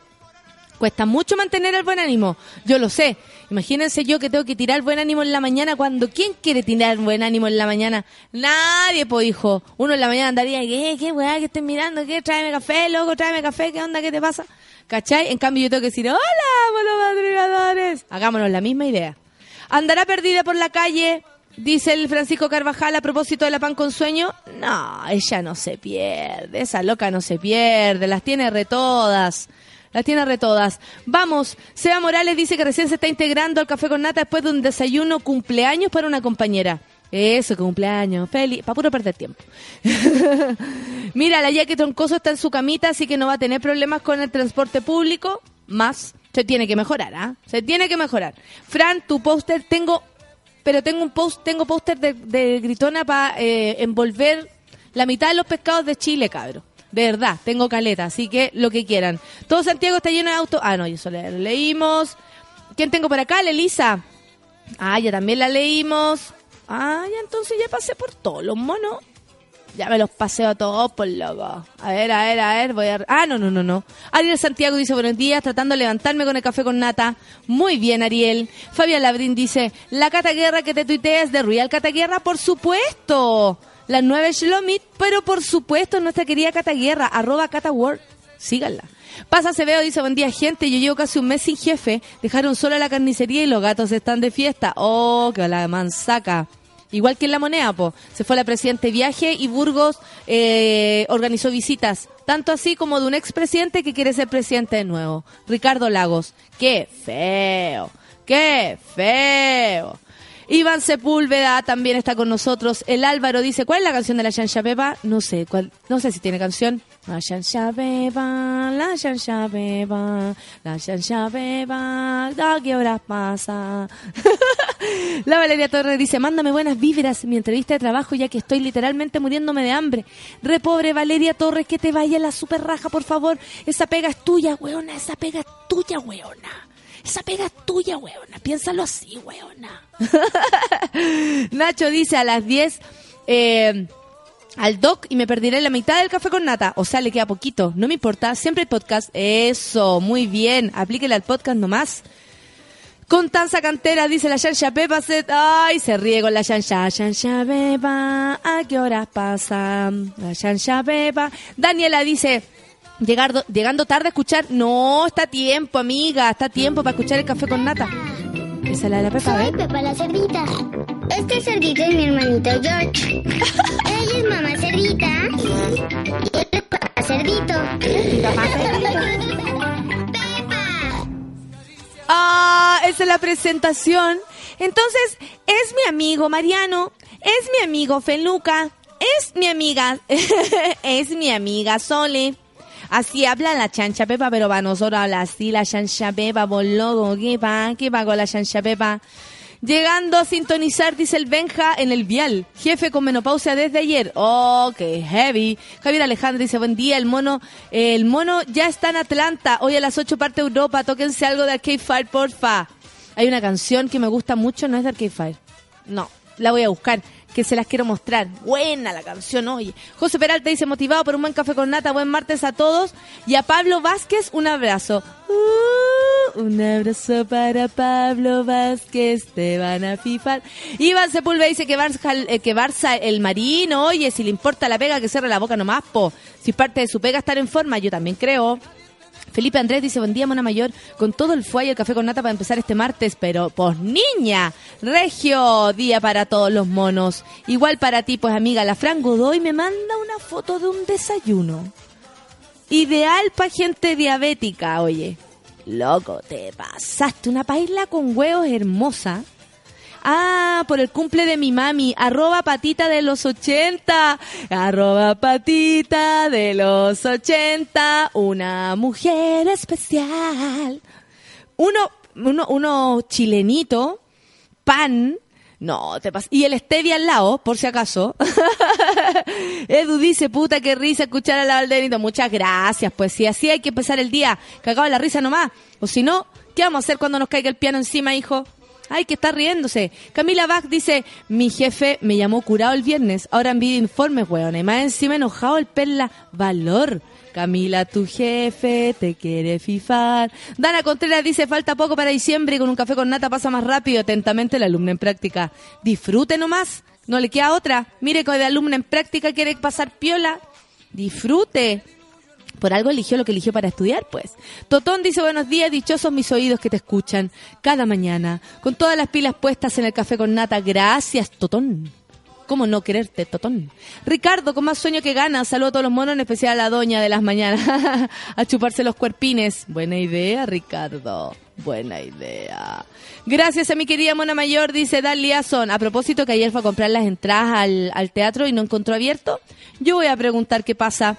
Cuesta mucho mantener el buen ánimo. Yo lo sé. Imagínense yo que tengo que tirar buen ánimo en la mañana cuando ¿quién quiere tirar buen ánimo en la mañana? Nadie, po hijo. Uno en la mañana andaría, ¿qué? ¿Qué weá que estoy mirando? ¿Qué? Tráeme café, loco, tráeme café, ¿qué onda? ¿Qué te pasa? ¿Cachai? En cambio yo tengo que decir, hola, monos madrigadores. Hagámonos la misma idea. ¿Andará perdida por la calle? Dice el Francisco Carvajal a propósito de la pan con sueño. No, ella no se pierde. Esa loca no se pierde. Las tiene re todas. Las tiene re todas. Vamos, Seba Morales dice que recién se está integrando al café con nata después de un desayuno cumpleaños para una compañera. Eso, cumpleaños. Feliz. Para puro perder tiempo. (laughs) Mira, la Jackie Troncoso está en su camita, así que no va a tener problemas con el transporte público. Más. Se tiene que mejorar, ¿ah? Se tiene que mejorar. Fran, tu póster, tengo. Pero tengo un post, tengo póster de, de gritona para envolver la mitad de los pescados de Chile, cabro. De verdad, tengo caleta, así que lo que quieran. Todo Santiago está lleno de autos. Ah, no, solo lo leímos. ¿Quién tengo por acá? Lelisa. Ah, ya también la leímos. Ah, ya entonces ya pasé por todos los monos. Ya me los paseo a todos por loco. A ver, a ver, a ver, voy a... Ah, no, no, no, no. Ariel Santiago dice buenos días, tratando de levantarme con el café con nata. Muy bien, Ariel. Fabián Labrín dice, la Cata Guerra que te tuitea es de Real Cata Guerra, por supuesto. La nueva Shlomit, pero por supuesto nuestra querida Cata Guerra, arroba Cata World. Síganla. Pasa Acevedo dice, buen día gente, yo llevo casi un mes sin jefe, dejaron sola la carnicería y los gatos están de fiesta. Oh, que la mansaca. Igual que en la moneda, po. Se fue la presidente viaje y Burgos eh, organizó visitas. Tanto así como de un expresidente que quiere ser presidente de nuevo. Ricardo Lagos. ¡Qué feo! ¡Qué feo! Iván Sepúlveda también está con nosotros. El Álvaro dice, ¿cuál es la canción de la Shansha Beba? No sé, cuál, no sé si tiene canción. La Shansha Beba, la Shansha Beba, la Shansha Beba, ¿a qué horas pasa? (laughs) La Valeria Torres dice, mándame buenas víveras mi entrevista de trabajo ya que estoy literalmente muriéndome de hambre. Re pobre Valeria Torres, que te vaya la super raja, por favor. Esa pega es tuya, weona, esa pega es tuya, weona. Esa pega es tuya, weona. Piénsalo así, weona. (laughs) Nacho dice a las 10 eh, al doc y me perderé la mitad del café con nata. O sea, le queda poquito. No me importa, siempre hay podcast. Eso, muy bien. Aplíquele al podcast nomás. Constanza Cantera dice la Shansha Pepa ay, se ríe con la Shansha, Shansha Pepa, ¿a qué horas pasa? La Shansha Pepa. Daniela dice, llegar, llegando tarde a escuchar, no, está tiempo, amiga, está tiempo para escuchar el café con nata. Esa es la de la Pepa, Soy. Pepa la cerdita. Este cerdito es mi hermanito George. (laughs) Ella es mamá cerdita. Y él es papá cerdito. Pepa. Ah, esa es la presentación. Entonces, es mi amigo Mariano, es mi amigo Feluca, es mi amiga, (laughs) es mi amiga Sole. Así habla la chancha Pepa, pero para nosotros habla así la chancha Pepa, por loco, ¿qué pa? ¿Qué pa con la chancha Pepa? Llegando a sintonizar, dice el Benja, en el vial. Jefe con menopausia desde ayer. Oh, qué heavy. Javier Alejandro dice, buen día, el mono, el mono ya está en Atlanta. Hoy a las 8 parte Europa, tóquense algo de Arcade Fire, porfa. Hay una canción que me gusta mucho, no es de Arcade Fire. No, la voy a buscar, que se las quiero mostrar. Buena la canción, oye. José Peralta dice, motivado por un buen café con nata, buen martes a todos. Y a Pablo Vázquez, un abrazo. Uh, un abrazo para Pablo Vázquez, te van a fifar. Iván Sepúlveda dice que Barça, eh, que Barça el marino, oye, si le importa la pega, que cierre la boca nomás, po. Si parte de su pega estar en forma, yo también creo. Felipe Andrés dice, buen día, Mona Mayor, con todo el fuelle el café con nata para empezar este martes, pero, pues niña, regio, día para todos los monos. Igual para ti, pues amiga, la Fran Godoy me manda una foto de un desayuno. Ideal para gente diabética, oye. Loco, te pasaste una paila con huevos hermosa. Ah, por el cumple de mi mami, arroba patita de los 80, arroba patita de los 80, una mujer especial. Uno, uno, uno chilenito, pan, no, te pasa. Y el stevia al lado, por si acaso. (laughs) Edu dice, puta, qué risa escuchar a la Valderito. Muchas gracias, pues si así hay que empezar el día, cagado la risa nomás. O si no, ¿qué vamos a hacer cuando nos caiga el piano encima, hijo? Ay, que está riéndose. Camila Bach dice, mi jefe me llamó curado el viernes, ahora envío informes, weón. Y más encima enojado el perla. Valor. Camila, tu jefe te quiere fifar. Dana Contreras dice, falta poco para diciembre y con un café con nata pasa más rápido. Atentamente la alumna en práctica. Disfrute nomás. No le queda otra. Mire que de alumna en práctica quiere pasar piola. Disfrute. Por algo eligió lo que eligió para estudiar, pues. Totón dice buenos días, dichosos mis oídos que te escuchan cada mañana, con todas las pilas puestas en el café con nata. Gracias, Totón. ¿Cómo no quererte, Totón? Ricardo, con más sueño que ganas, saludo a todos los monos, en especial a la doña de las mañanas, (laughs) a chuparse los cuerpines. Buena idea, Ricardo. Buena idea. Gracias a mi querida mona mayor, dice Dan Liazón. A propósito que ayer fue a comprar las entradas al, al teatro y no encontró abierto, yo voy a preguntar qué pasa.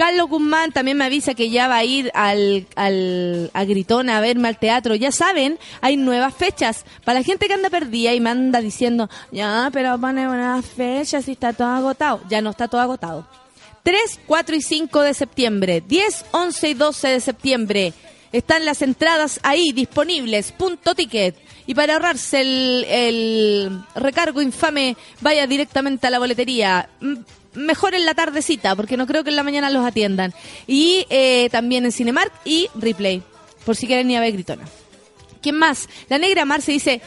Carlos Guzmán también me avisa que ya va a ir al, al, a Gritona a verme al teatro. Ya saben, hay nuevas fechas. Para la gente que anda perdida y me anda diciendo, ya, pero pone buenas fechas y está todo agotado. Ya no está todo agotado. 3, 4 y 5 de septiembre. 10, 11 y 12 de septiembre. Están las entradas ahí disponibles. Punto ticket. Y para ahorrarse el, recargo infame, vaya directamente a la boletería. Mejor en la tardecita, porque no creo que en la mañana los atiendan. Y eh, también en Cinemark y Replay, por si quieren ir a ver Gritona. ¿Quién más? La negra Marce dice,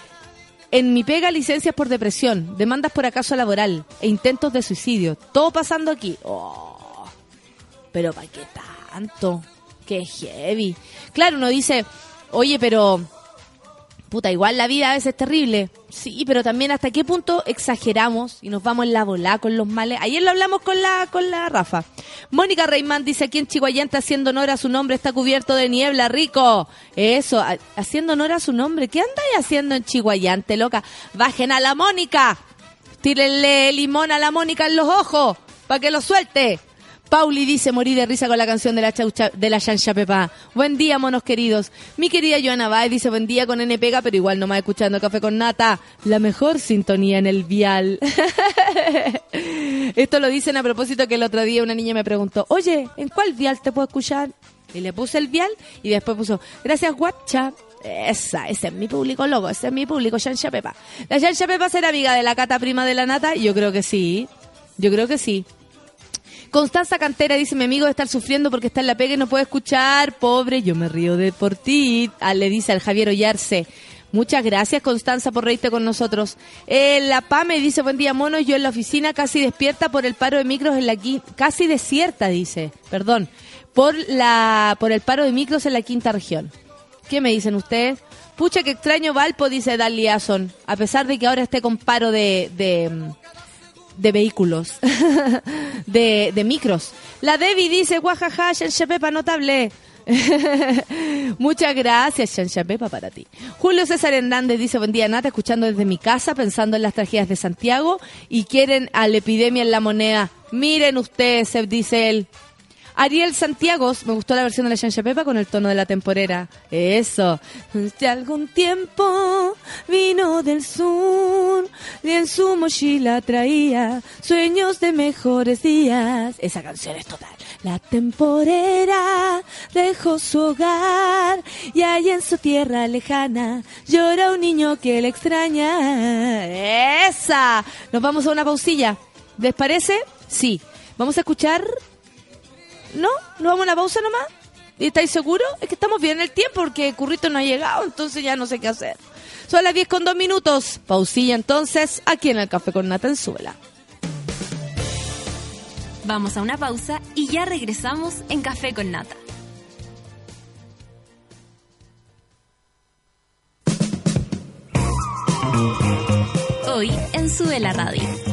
en mi pega licencias por depresión, demandas por acaso laboral e intentos de suicidio. Todo pasando aquí. Oh, pero ¿para qué tanto? Qué heavy. Claro, uno dice, oye, pero... Puta, igual la vida a veces es terrible. Sí, pero también hasta qué punto exageramos y nos vamos en la bola con los males. Ayer lo hablamos con la, con la Rafa. Mónica Reimán dice aquí en Chihuayante haciendo honor a su nombre está cubierto de niebla, rico. Eso, ha- haciendo honor a su nombre. ¿Qué andáis haciendo en Chihuayante, loca? Bajen a la Mónica. Tírenle limón a la Mónica en los ojos para que lo suelte. Pauli dice morí de risa con la canción de la chaucha, de la chancha Pepa. Buen día, monos queridos. Mi querida Joana Baez dice buen día con N pega, pero igual nomás escuchando café con nata. La mejor sintonía en el vial. (laughs) Esto lo dicen a propósito que el otro día una niña me preguntó, oye, ¿en cuál vial te puedo escuchar? Y le puse el vial y después puso, gracias WhatsApp. Esa, ese es mi público, loco, ese es mi público, Shansha Pepa. ¿La Shansha Pepa será amiga de la cata prima de la nata? Yo creo que sí, yo creo que sí. Constanza Cantera dice, mi amigo de estar sufriendo porque está en la pega y no puede escuchar. Pobre, yo me río de por ti. Ah, le dice al Javier Ollarse. Muchas gracias, Constanza, por reírte con nosotros. Eh, la PAME dice, buen día, mono. Yo en la oficina casi despierta por el paro de micros en la quinta... Casi desierta, dice. Perdón. Por, la, por el paro de micros en la quinta región. ¿Qué me dicen ustedes? Pucha, que extraño Valpo, dice Dan Liason. A pesar de que ahora esté con paro de... de de vehículos, (laughs) de, de micros. La Debbie dice, guajaja, Shansha Pepa, notable. (laughs) Muchas gracias, Shansha Pepa, para ti. Julio César Hernández dice, buen día, Nata, escuchando desde mi casa, pensando en las tragedias de Santiago y quieren a la epidemia en la moneda. Miren ustedes, dice él. Ariel Santiagos, me gustó la versión de la Shansha Pepa con el tono de la temporera. Eso. De algún tiempo vino del sur y en su mochila traía sueños de mejores días. Esa canción es total. La temporera dejó su hogar y ahí en su tierra lejana llora un niño que le extraña. Esa. Nos vamos a una pausilla. ¿Les parece? Sí. Vamos a escuchar ¿No? ¿Nos vamos a una pausa nomás? ¿Y estáis seguros? Es que estamos bien en el tiempo porque Currito no ha llegado, entonces ya no sé qué hacer. Son las 10 con 2 minutos. Pausilla entonces, aquí en el Café con Nata en Suela. Vamos a una pausa y ya regresamos en Café con Nata. Hoy en Sube la Radio.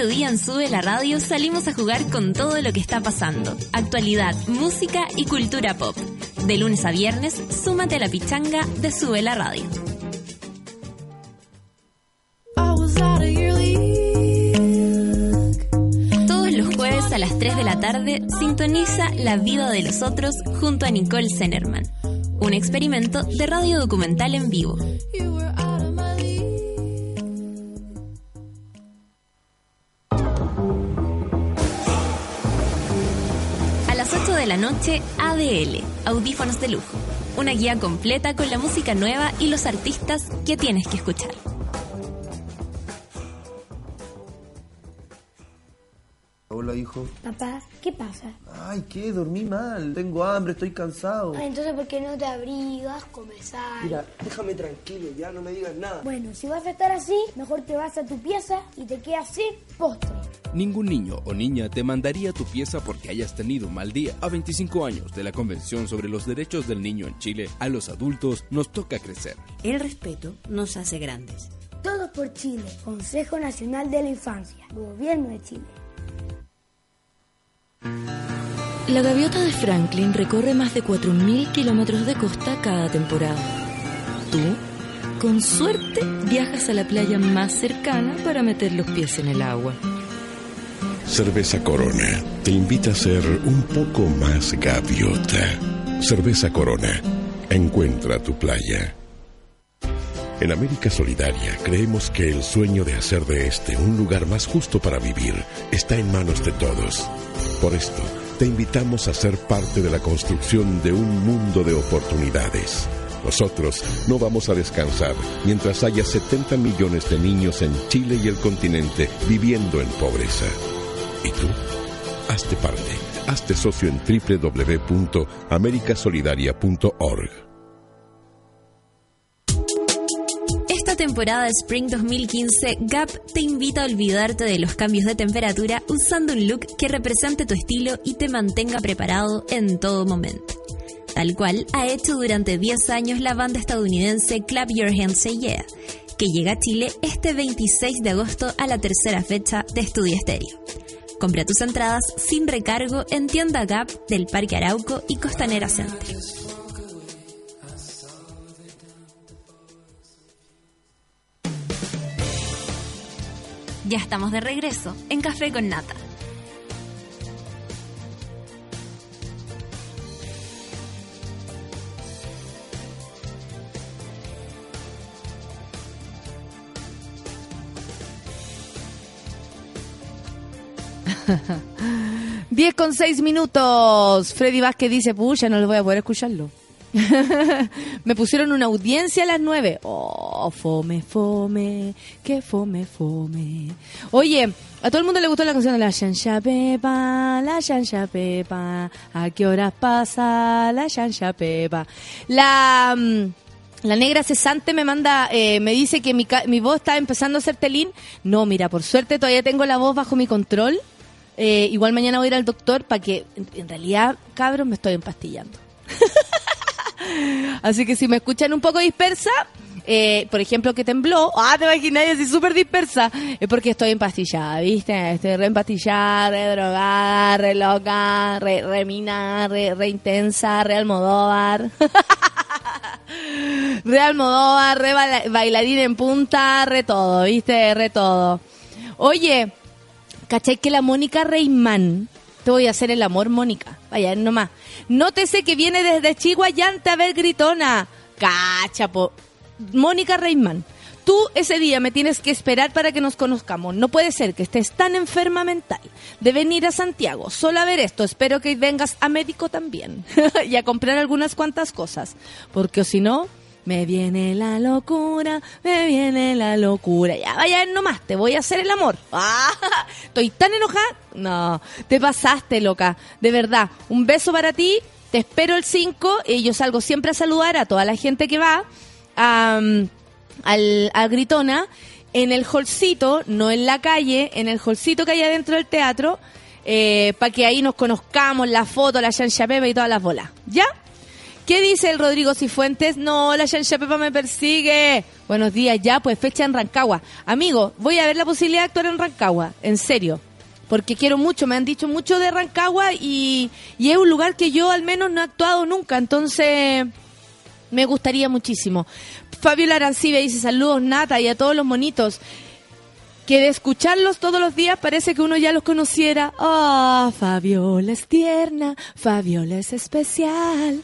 Mediodía en Sube la Radio salimos a jugar con todo lo que está pasando. Actualidad, música y cultura pop. De lunes a viernes, súmate a la pichanga de Sube la Radio. Todos los jueves a las 3 de la tarde sintoniza La vida de los otros junto a Nicole Zenerman. Un experimento de radio documental en vivo. 8 de la noche, ADL, Audífonos de Lujo. Una guía completa con la música nueva y los artistas que tienes que escuchar. Hola, hijo. Papá, ¿qué pasa? Ay, ¿qué? Dormí mal. Tengo hambre, estoy cansado. Ay, entonces, ¿por qué no te abrigas, comes algo? Mira, déjame tranquilo, ya no me digas nada. Bueno, si vas a estar así, mejor te vas a tu pieza y te quedas sin postre. Ningún niño o niña te mandaría a tu pieza porque hayas tenido un mal día. A 25 años de la Convención sobre los Derechos del Niño en Chile, a los adultos nos toca crecer. El respeto nos hace grandes. Todos por Chile, Consejo Nacional de la Infancia, Gobierno de Chile. La gaviota de Franklin recorre más de 4.000 kilómetros de costa cada temporada. Tú, con suerte, viajas a la playa más cercana para meter los pies en el agua. Cerveza Corona te invita a ser un poco más gaviota. Cerveza Corona. Encuentra tu playa. En América Solidaria creemos que el sueño de hacer de este un lugar más justo para vivir está en manos de todos. Por esto, te invitamos a ser parte de la construcción de un mundo de oportunidades. Nosotros no vamos a descansar mientras haya 70 millones de niños en Chile y el continente viviendo en pobreza. ¿Y tú? Hazte parte. Hazte socio en www.americasolidaria.org. temporada de Spring 2015, Gap te invita a olvidarte de los cambios de temperatura usando un look que represente tu estilo y te mantenga preparado en todo momento. Tal cual ha hecho durante 10 años la banda estadounidense Clap Your Hands Say Yeah, que llega a Chile este 26 de agosto a la tercera fecha de Estudio Estéreo. Compra tus entradas sin recargo en tienda Gap del Parque Arauco y Costanera Center. Ya estamos de regreso en Café con Nata. (laughs) Diez con seis minutos. Freddy Vázquez dice, pucha, no lo voy a poder escucharlo. (laughs) Me pusieron una audiencia a las nueve. Oh, fome, fome, que fome, fome. Oye, a todo el mundo le gustó la canción de la Shansha Pepa, la Shansha Pepa. ¿A qué horas pasa la Shansha Pepa? La... mm, La negra cesante me manda, eh, me dice que mi, voz está empezando a ser telín. No, mira, por suerte todavía tengo la voz bajo mi control. Eh, igual mañana voy a ir al doctor para que, en, en realidad, cabros, me estoy empastillando. (laughs) Así que si me escuchan un poco dispersa, eh, por ejemplo, que tembló, ah, te imaginas, así súper dispersa, es porque estoy empastillada, ¿viste? Estoy re empastillada, re drogada, re loca, re, re mina, re, re intensa, re almodóvar. (laughs) re almodóvar, bailarín en punta, re todo, ¿viste? Re todo. Oye, ¿cachai que la Mónica Reimán, voy a hacer el amor, Mónica, vaya, nomás. Nótese que viene desde Chihuayante a ver gritona. Cachapo. Mónica Reimán, tú ese día me tienes que esperar para que nos conozcamos. No puede ser que estés tan enferma mental de venir a Santiago solo a ver esto. Espero que vengas a médico también (laughs) y a comprar algunas cuantas cosas. Porque si no, me viene la locura, me viene la locura. Ya vaya nomás, te voy a hacer el amor. (laughs) Ah, Estoy tan enojada. No, te pasaste, loca. De verdad, un beso para ti. Te espero el 5 y yo salgo siempre a saludar a toda la gente que va a, al, Gritona en el holcito, no en la calle, en el holcito que hay adentro del teatro, para que ahí nos conozcamos, la foto, la Pepa y todas las bolas. ¿Ya? ¿Qué dice el Rodrigo Cifuentes? No, la Shansha me persigue. Buenos días, ya, pues fecha en Rancagua. Amigo, voy a ver la posibilidad de actuar en Rancagua, en serio. Porque quiero mucho, me han dicho mucho de Rancagua y, y es un lugar que yo al menos no he actuado nunca, entonces me gustaría muchísimo. Fabiola Arancibe dice saludos Nata y a todos los monitos. Que de escucharlos todos los días parece que uno ya los conociera. Ah, Fabiola es tierna, Fabiola es especial.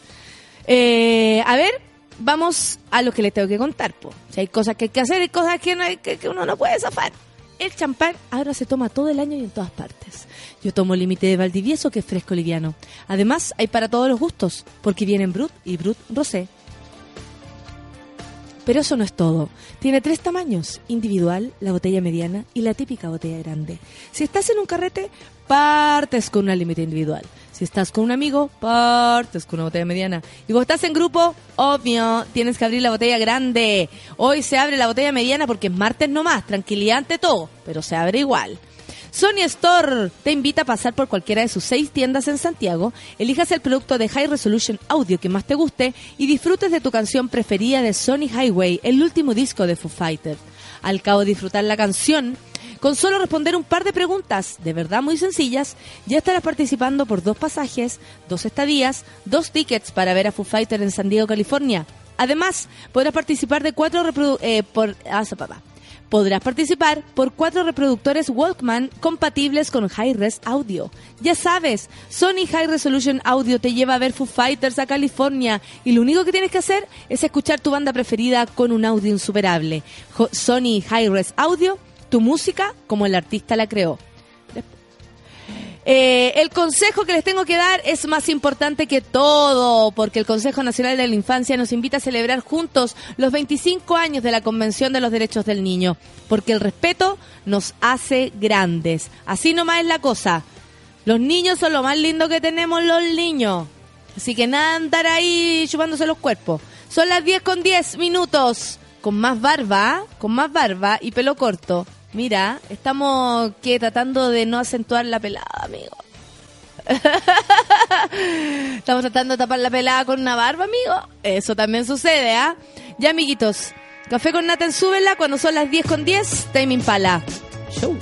Eh, a ver, vamos a lo que le tengo que contar. Po. Si hay cosas que hay que hacer, hay cosas que, no hay- que, que uno no puede zafar. El champán ahora se toma todo el año y en todas partes. Yo tomo límite de Valdivieso, que es fresco liviano. Además, hay para todos los gustos, porque vienen Brut y Brut Rosé. Pero eso no es todo. Tiene tres tamaños, individual, la botella mediana y la típica botella grande. Si estás en un carrete, partes con una límite individual. Si estás con un amigo, partes con una botella mediana. Y cuando estás en grupo, obvio, tienes que abrir la botella grande. Hoy se abre la botella mediana porque es martes nomás, tranquilidad ante todo, pero se abre igual. Sony Store te invita a pasar por cualquiera de sus seis tiendas en Santiago, elijas el producto de High Resolution Audio que más te guste y disfrutes de tu canción preferida de Sony Highway, el último disco de Foo Fighters. Al cabo de disfrutar la canción, con solo responder un par de preguntas, de verdad muy sencillas, ya estarás participando por dos pasajes, dos estadías, dos tickets para ver a Foo Fighters en San Diego, California. Además, podrás participar de cuatro eh, por, ah. Podrás participar por cuatro reproductores Walkman compatibles con Hi-Res Audio. Ya sabes, Sony High Resolution Audio te lleva a ver Foo Fighters a California y lo único que tienes que hacer es escuchar tu banda preferida con un audio insuperable. Sony Hi-Res Audio, tu música como el artista la creó. Eh, el consejo que les tengo que dar es más importante que todo, porque el Consejo Nacional de la Infancia nos invita a celebrar juntos los 25 años de la Convención de los Derechos del Niño, porque el respeto nos hace grandes. Así nomás es la cosa. Los niños son lo más lindo que tenemos los niños. Así que nada andar ahí chupándose los cuerpos. Son las 10 con 10 minutos. Con más barba, con más barba y pelo corto. Mira, estamos que tratando de no acentuar la pelada, amigo. (laughs) estamos tratando de tapar la pelada con una barba, amigo. Eso también sucede, ¿ah? Ya, amiguitos. Café con nata en súbela cuando son las 10 con 10. Time Impala. Show.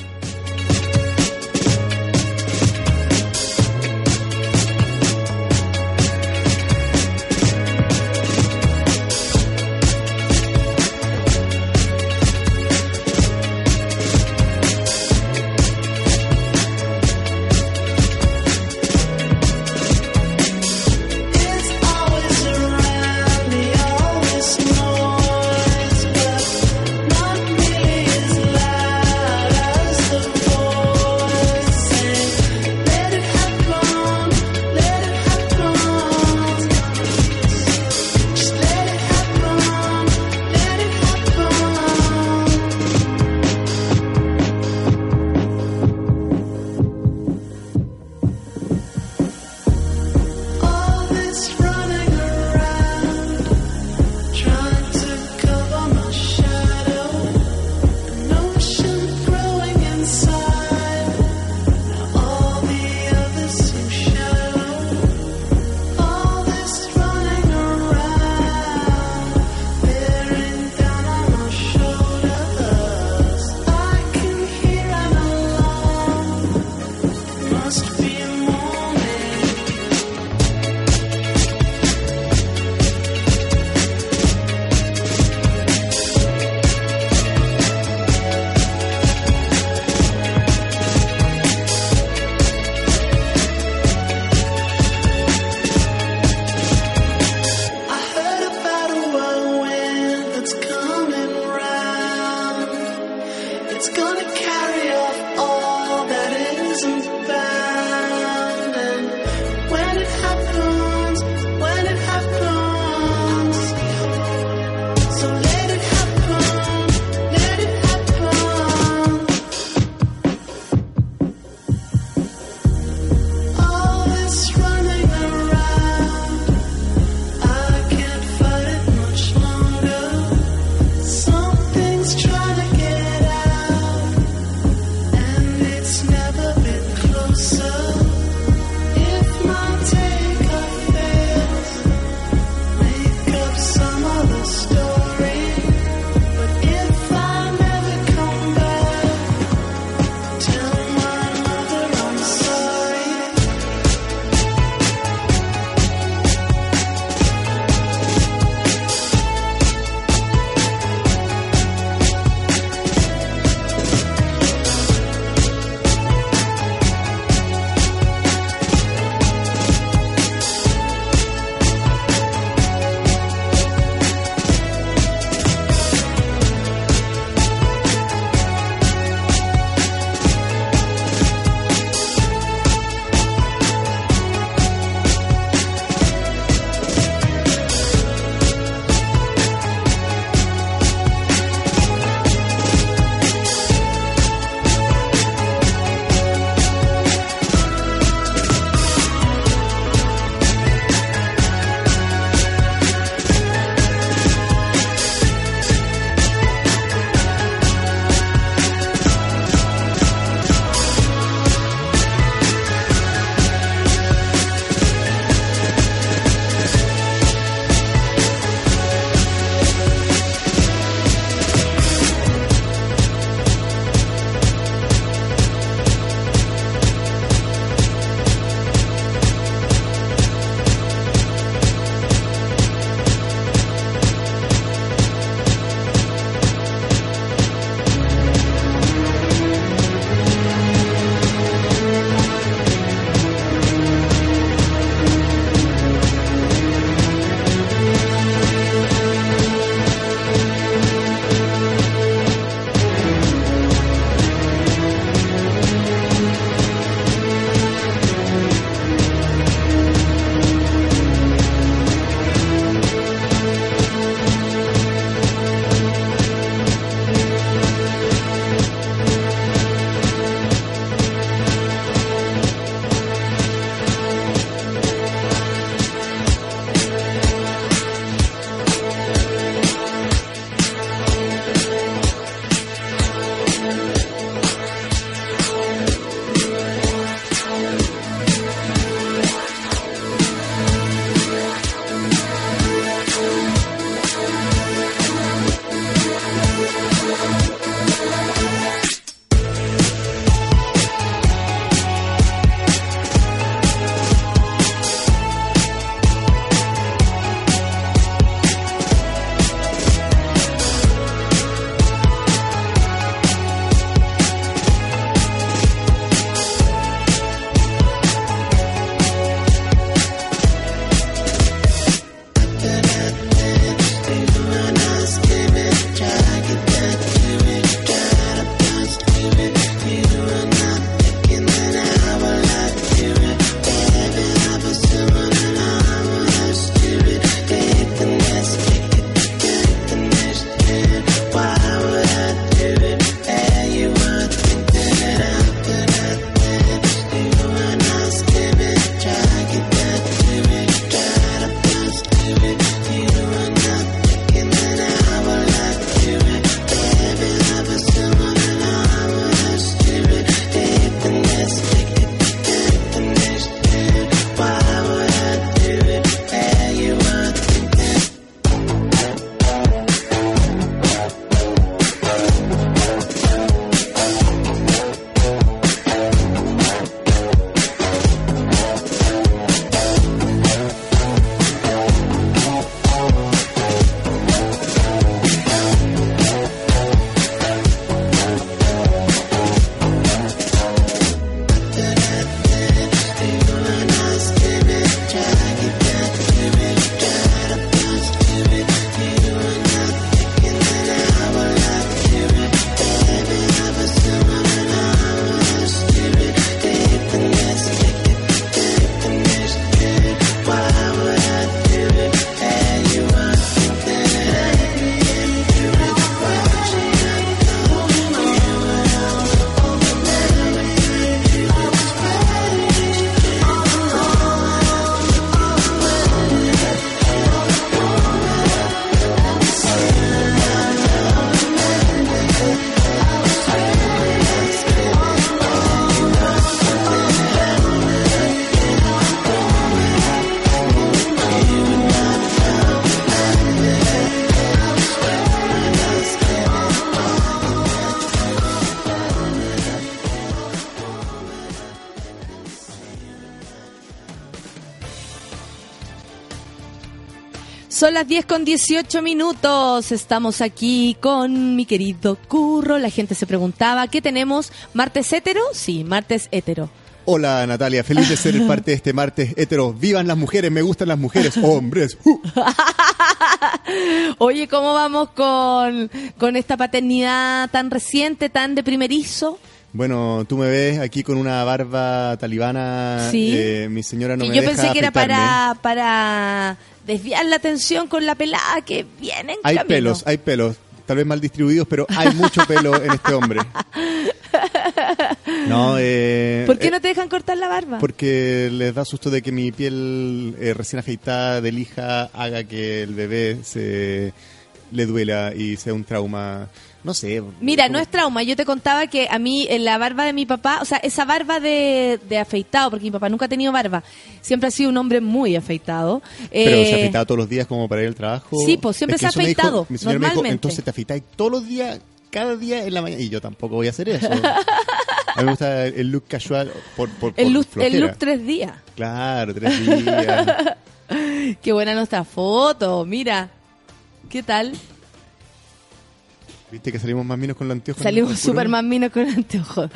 Las 10 con 18 minutos. Estamos aquí con mi querido Curro. La gente se preguntaba, ¿qué tenemos? ¿Martes hétero? Sí, martes hétero. Hola Natalia, feliz de ser (laughs) parte de este martes hetero. Vivan las mujeres, me gustan las mujeres, hombres. ¡Uh! (laughs) Oye, ¿cómo vamos con, con esta paternidad tan reciente, tan de primerizo? Bueno, tú me ves aquí con una barba talibana. Sí. eh, mi señora no me yo deja pensé que era afeitarme. para, para desviar la atención con la pelada que viene en Hay camino. pelos, hay pelos. Tal vez mal distribuidos, pero hay mucho (laughs) pelo en este hombre. No, eh, ¿Por qué eh, no te dejan cortar la barba? Porque les da susto de que mi piel eh, recién afeitada de lija haga que el bebé se le duela y sea un trauma. No sé. Mira, no es trauma. Yo te contaba que a mí en la barba de mi papá, o sea, esa barba de, de afeitado, porque mi papá nunca ha tenido barba, siempre ha sido un hombre muy afeitado. Pero Eh, se afeitaba todos los días como para ir al trabajo. Sí, pues, siempre Es que se ha dijo- afeitado, mi señora me dijo, entonces te afeitáis todos los días, cada día en la mañana. Y yo tampoco voy a hacer eso. (laughs) A mí me gusta el look casual por, por, el, por look, el look tres días. Claro, tres días. (laughs) Qué buena nuestra foto, mira. ¿Qué tal? ¿Viste que salimos más menos con los anteojos? Salimos súper más minos con anteojos.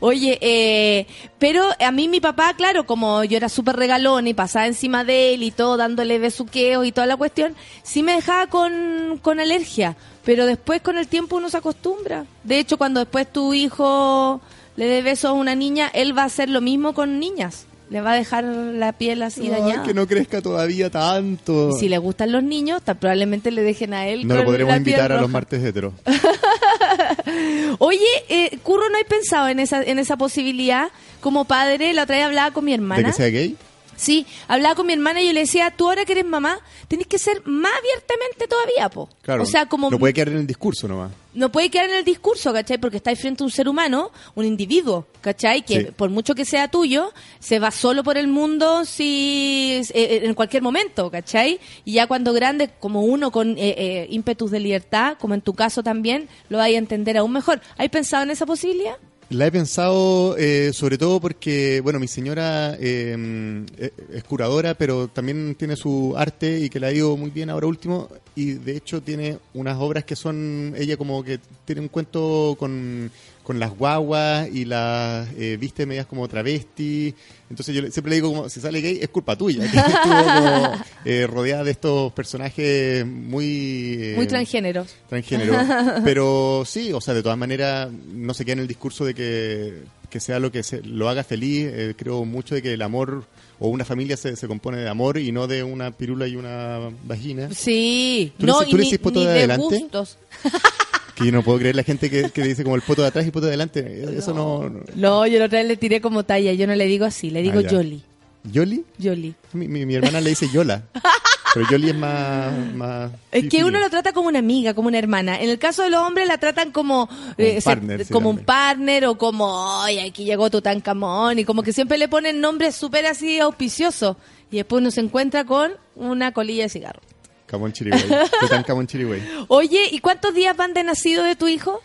Oye, eh, pero a mí mi papá, claro, como yo era súper regalón y pasaba encima de él y todo, dándole besuqueos y toda la cuestión, sí me dejaba con, con alergia. Pero después con el tiempo uno se acostumbra. De hecho, cuando después tu hijo le dé besos a una niña, él va a hacer lo mismo con niñas. Le va a dejar la piel así Ay, dañada. que no crezca todavía tanto. Si le gustan los niños, ta- probablemente le dejen a él No lo podremos la invitar a los martes heteros. (laughs) Oye, eh, Curro, ¿no hay pensado en esa, en esa posibilidad? Como padre, la otra vez hablaba con mi ¿De hermana. que sea gay? Sí, hablaba con mi hermana y yo le decía, tú ahora que eres mamá, tenés que ser más abiertamente todavía, po. Claro. O sea, como No puede quedar en el discurso nomás. no puede quedar en el discurso, ¿cachai? Porque estáis frente a un ser humano, un individuo, ¿cachai? Que Sí. por mucho que sea tuyo, se va solo por el mundo si eh, en cualquier momento, ¿cachai? Y ya cuando grande, como uno con eh, eh, ímpetus de libertad, como en tu caso también, lo vais a entender aún mejor. ¿Hay pensado en esa posibilidad? La he pensado eh, sobre todo porque, bueno, mi señora eh, es curadora, pero también tiene su arte y que le ha ido muy bien ahora último. Y de hecho tiene unas obras que son, ella como que tiene un cuento con, con las guaguas y las eh, viste medias como travesti. Entonces yo le- siempre le digo, como, si sale gay es culpa tuya. (laughs) Que estuvo como eh, rodeada de estos personajes muy... eh, Muy transgénero. transgénero. (laughs) Pero sí, o sea, de todas maneras, no se queda en el discurso de que, que sea lo que se, lo haga feliz. Eh, creo mucho de que el amor o una familia se, se compone de amor y no de una pirula y una vagina. Sí, ¿Tú le no, y tú le ni, poto ni de de adelante? gustos. (laughs) Que yo no puedo creer la gente que, que dice como el poto de atrás y poto de adelante. Eso no. no. No, yo la otra vez le tiré como talla, yo no le digo así, le digo Ah. Yoli. ¿Yoli? Yoli. Mi, mi, mi hermana le dice Yola. Pero Yoli es más. más Es que uno lo trata como una amiga, como una hermana. En el caso de los hombres la tratan como eh, se- partner, sí, como un también. partner o como, ay, aquí llegó Tutankamón y como que siempre le ponen nombres súper así auspiciosos. Y después uno se encuentra con una colilla de cigarro. Camón Chirigüey. Camón Chirigüey. Oye, ¿y cuántos días van de nacido de tu hijo?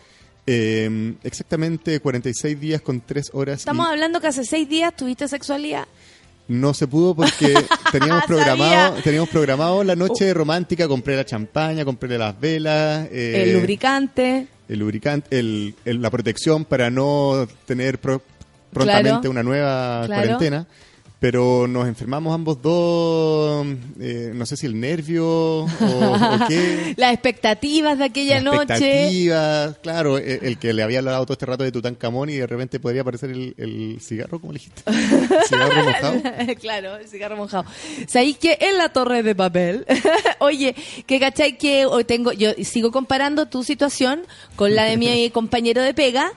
Eh, exactamente 46 días con 3 horas. Estamos y hablando que hace seis días tuviste sexualidad. No se pudo porque (laughs) teníamos programado, Sabía. Oh. teníamos programado la noche romántica, compré la champaña, compré las velas, eh, el lubricante. el lubricante, el, el- la protección para no tener pro- prontamente Claro. una nueva Claro. cuarentena. Pero nos enfermamos ambos dos, eh, no sé si el nervio o, o qué. (laughs) Las expectativas de aquella Las noche. expectativas, claro, el, el que le había hablado todo este rato de Tutankamón y de repente podría aparecer el, el cigarro, como le dijiste? El (laughs) cigarro mojado. claro, el cigarro mojado. ¿Sabéis que en la torre de papel? (laughs) Oye, que cachai que hoy tengo, yo sigo comparando tu situación con la de mi compañero de pega,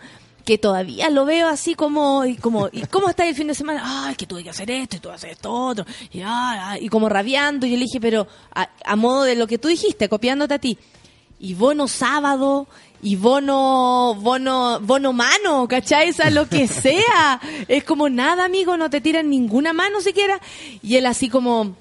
que todavía lo veo así como, y como, ¿y cómo está el fin de semana? Ay, que tuve que hacer esto, y tuve que hacer esto otro, y, ah, y como rabiando, y yo le dije, pero a, a modo de lo que tú dijiste, copiándote a ti, y bono sábado, y bono, bono, bono mano, ¿cachai? O sea, lo que (laughs) sea. Es como nada, amigo, no te tiran ninguna mano siquiera. Y él así como,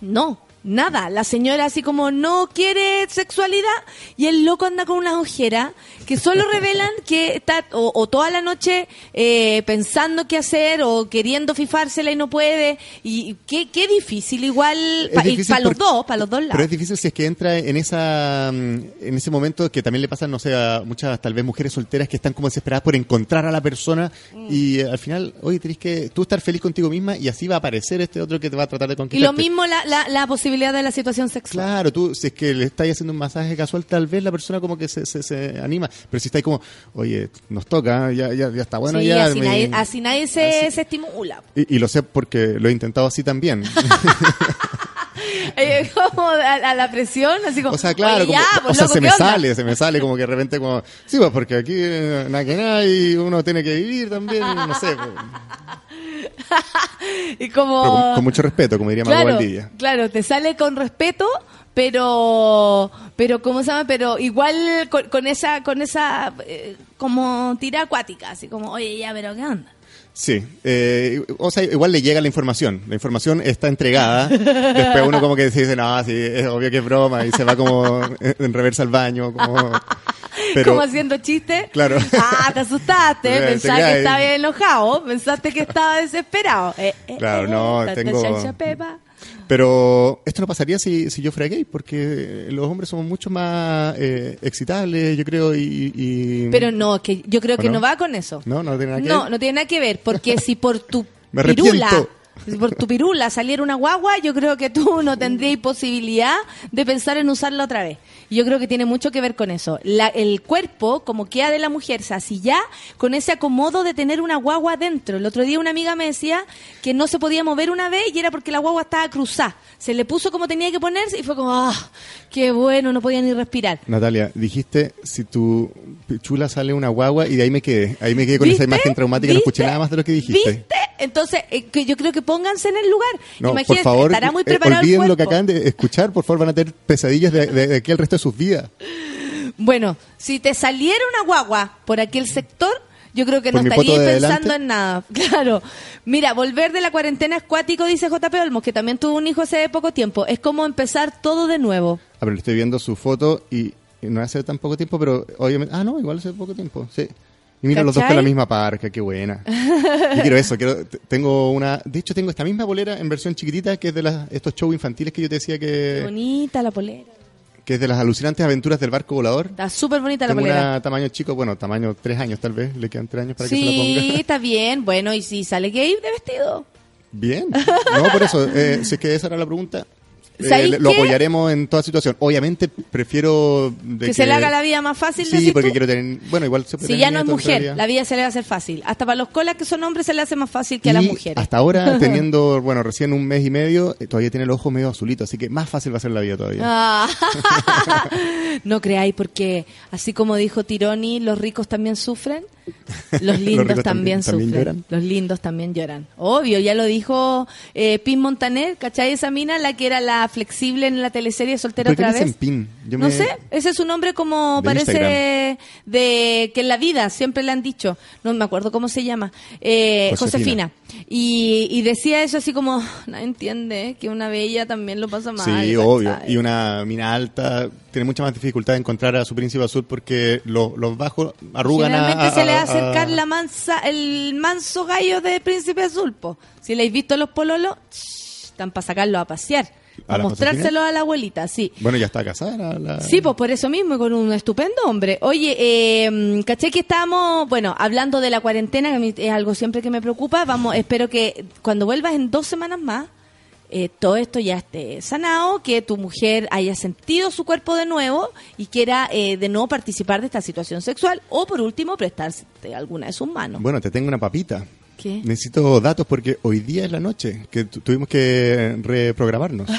no, Nada, la señora así como no quiere sexualidad y el loco anda con unas ojeras que solo revelan que está o, o toda la noche eh, pensando qué hacer o queriendo fifársela y no puede y qué, qué difícil igual para difícil los dos, para los dos lados. Pero es difícil si es que entra en esa mm, en ese momento que también le pasa, no sé, a muchas tal vez mujeres solteras que están como desesperadas por encontrar a la persona Mm. y al final, oye, tenés que tú estar feliz contigo misma y así va a aparecer este otro que te va a tratar de Y conquistar. lo mismo la, la, la posibilidad de la situación sexual. Claro, tú, si es que le estáis haciendo un masaje casual, tal vez la persona como que se, se, se anima. Pero si estáis como, oye, nos toca, ya, ya, ya está bueno, Sí, ya. así, me- nadie, así nadie se, se estimula. Y, y lo sé porque lo he intentado así también. (laughs) (laughs) Como a, a la presión, así como. O sea, claro, "Oye, como- ya, o pues, sea, loco, se me ¿qué onda?". sale, se me sale como que de repente como, sí, pues porque aquí eh, nada que nada y uno tiene que vivir también, no sé, pues. (laughs) Y como. Con, con mucho respeto, como diría Mago claro, Valdivia. claro, te sale con respeto, pero, pero ¿cómo se llama? Pero igual con, con esa, con esa, eh, como tira acuática, así como, oye, ya, pero ¿qué onda? Sí, eh, o sea, igual le llega la información, la información está entregada, después uno como que se dice, no, sí, es obvio que es broma, y se va como en reversa al baño, como... (laughs) Pero, como haciendo chistes. Claro. Ah, te asustaste, (laughs) Te pensaste que estaba enojado, pensaste que estaba desesperado. Eh, eh, Claro, eh, no, tengo-. Pero esto no pasaría si, si yo fuera gay, porque los hombres somos mucho más eh, excitables, yo creo, y... y- Pero no, que yo creo ¿O que no? no va con eso. No, no tiene nada que No, ver. no tiene nada que ver, porque si por tu (laughs) Me pirula, arrepiento. si por tu pirula saliera una guagua, yo creo que tú no tendrías posibilidad de pensar en usarla otra vez. Y Yo creo que tiene mucho que ver con eso. La- el cuerpo, como queda de la mujer, se asilla con ese acomodo de tener una guagua dentro. El otro día una amiga me decía que no se podía mover una vez y era porque la guagua estaba cruzada. Se le puso como tenía que ponerse y fue como, ah, qué bueno, no podía ni respirar. Natalia, dijiste, si tu chula sale una guagua y de ahí me quedé, ahí me quedé con esa ¿Viste? imagen traumática, no escuché ¿Viste? nada más de lo que dijiste. ¿Viste? Entonces, eh, que yo creo que pónganse en el lugar. No, por favor, estará muy eh, preparado el olviden lo que acaban de escuchar, por favor, van a tener pesadillas de, de- de aquí al resto de sus vidas. Bueno, si te saliera una guagua por aquel sector, yo creo que Por no de pensando en nada. (laughs) Claro. Mira, volver de la cuarentena es cuático, dice JP Olmos, que también tuvo un hijo hace poco tiempo. Es como empezar todo de nuevo. A ver, estoy viendo su foto y, y no hace tan poco tiempo, pero obviamente... Ah, no, igual hace poco tiempo, sí. Y mira los dos con la misma parca, qué buena. Yo quiero eso, quiero, tengo una... De hecho, tengo esta misma bolera en versión chiquitita, que es de las, estos shows infantiles que yo te decía Qué que, bonita la polera. Que es de las alucinantes aventuras del barco volador. Está súper bonita la polera. una tamaño chico, bueno, tamaño tres años tal vez, le quedan tres años para que se la Sí, ponga. está bien. Bueno, y si sale gay de vestido. Bien. No, por eso, eh, si es que esa era la pregunta, eh, ¿Sabéis le- lo apoyaremos en toda situación. Obviamente prefiero de Que, se le haga la vida más fácil. Sí, porque tú. quiero tener... Bueno, igual se Si ya no es mujer, la vida se le va a hacer fácil. Hasta para los colas que son hombres se le hace más fácil que a las mujeres. Hasta ahora, (laughs) teniendo, bueno, recién un mes y medio, eh, todavía tiene el ojo medio azulito, así que más fácil va a ser la vida todavía. Ah. (laughs) no creáis, porque así como dijo Tironi, los ricos también sufren. Los (laughs) lindos también, sufren. Los lindos también lloran. Obvio, ya lo dijo eh, Pin Montaner, ¿cachai? Esa mina, la que era la flexible en la teleserie Soltera ¿Por qué otra vez. pin? Yo no me- sé, ese es un nombre como De parece de que en la vida siempre le han dicho, no me acuerdo cómo se llama, eh, Josefina. Josefina. Y, y decía eso así como, nadie entiende que una bella también lo pasa mal. Sí, obvio. Y una mina alta tiene mucha más dificultad de encontrar a su príncipe azul porque los, los bajos arrugan a... Generalmente a- se le va a a- acercar la mansa, el manso gallo de Príncipe Azul, po. Si le habéis visto los pololos, están para sacarlo a pasear. ¿A A la mostrárselo a la abuelita, sí. Bueno, ya está casada. la- Sí, pues por eso mismo, y con un estupendo hombre. Oye, eh, caché que estábamos, bueno, hablando de la cuarentena, que es algo siempre que me preocupa. Vamos, espero que cuando vuelvas en dos semanas más, eh, todo esto ya esté sanado, que tu mujer haya sentido su cuerpo de nuevo y quiera eh, de nuevo participar de esta situación sexual o por último prestarse alguna de sus manos. Bueno, te tengo una papita. ¿Qué? Necesito datos porque hoy día es la noche, que tu- tuvimos que reprogramarnos. (laughs)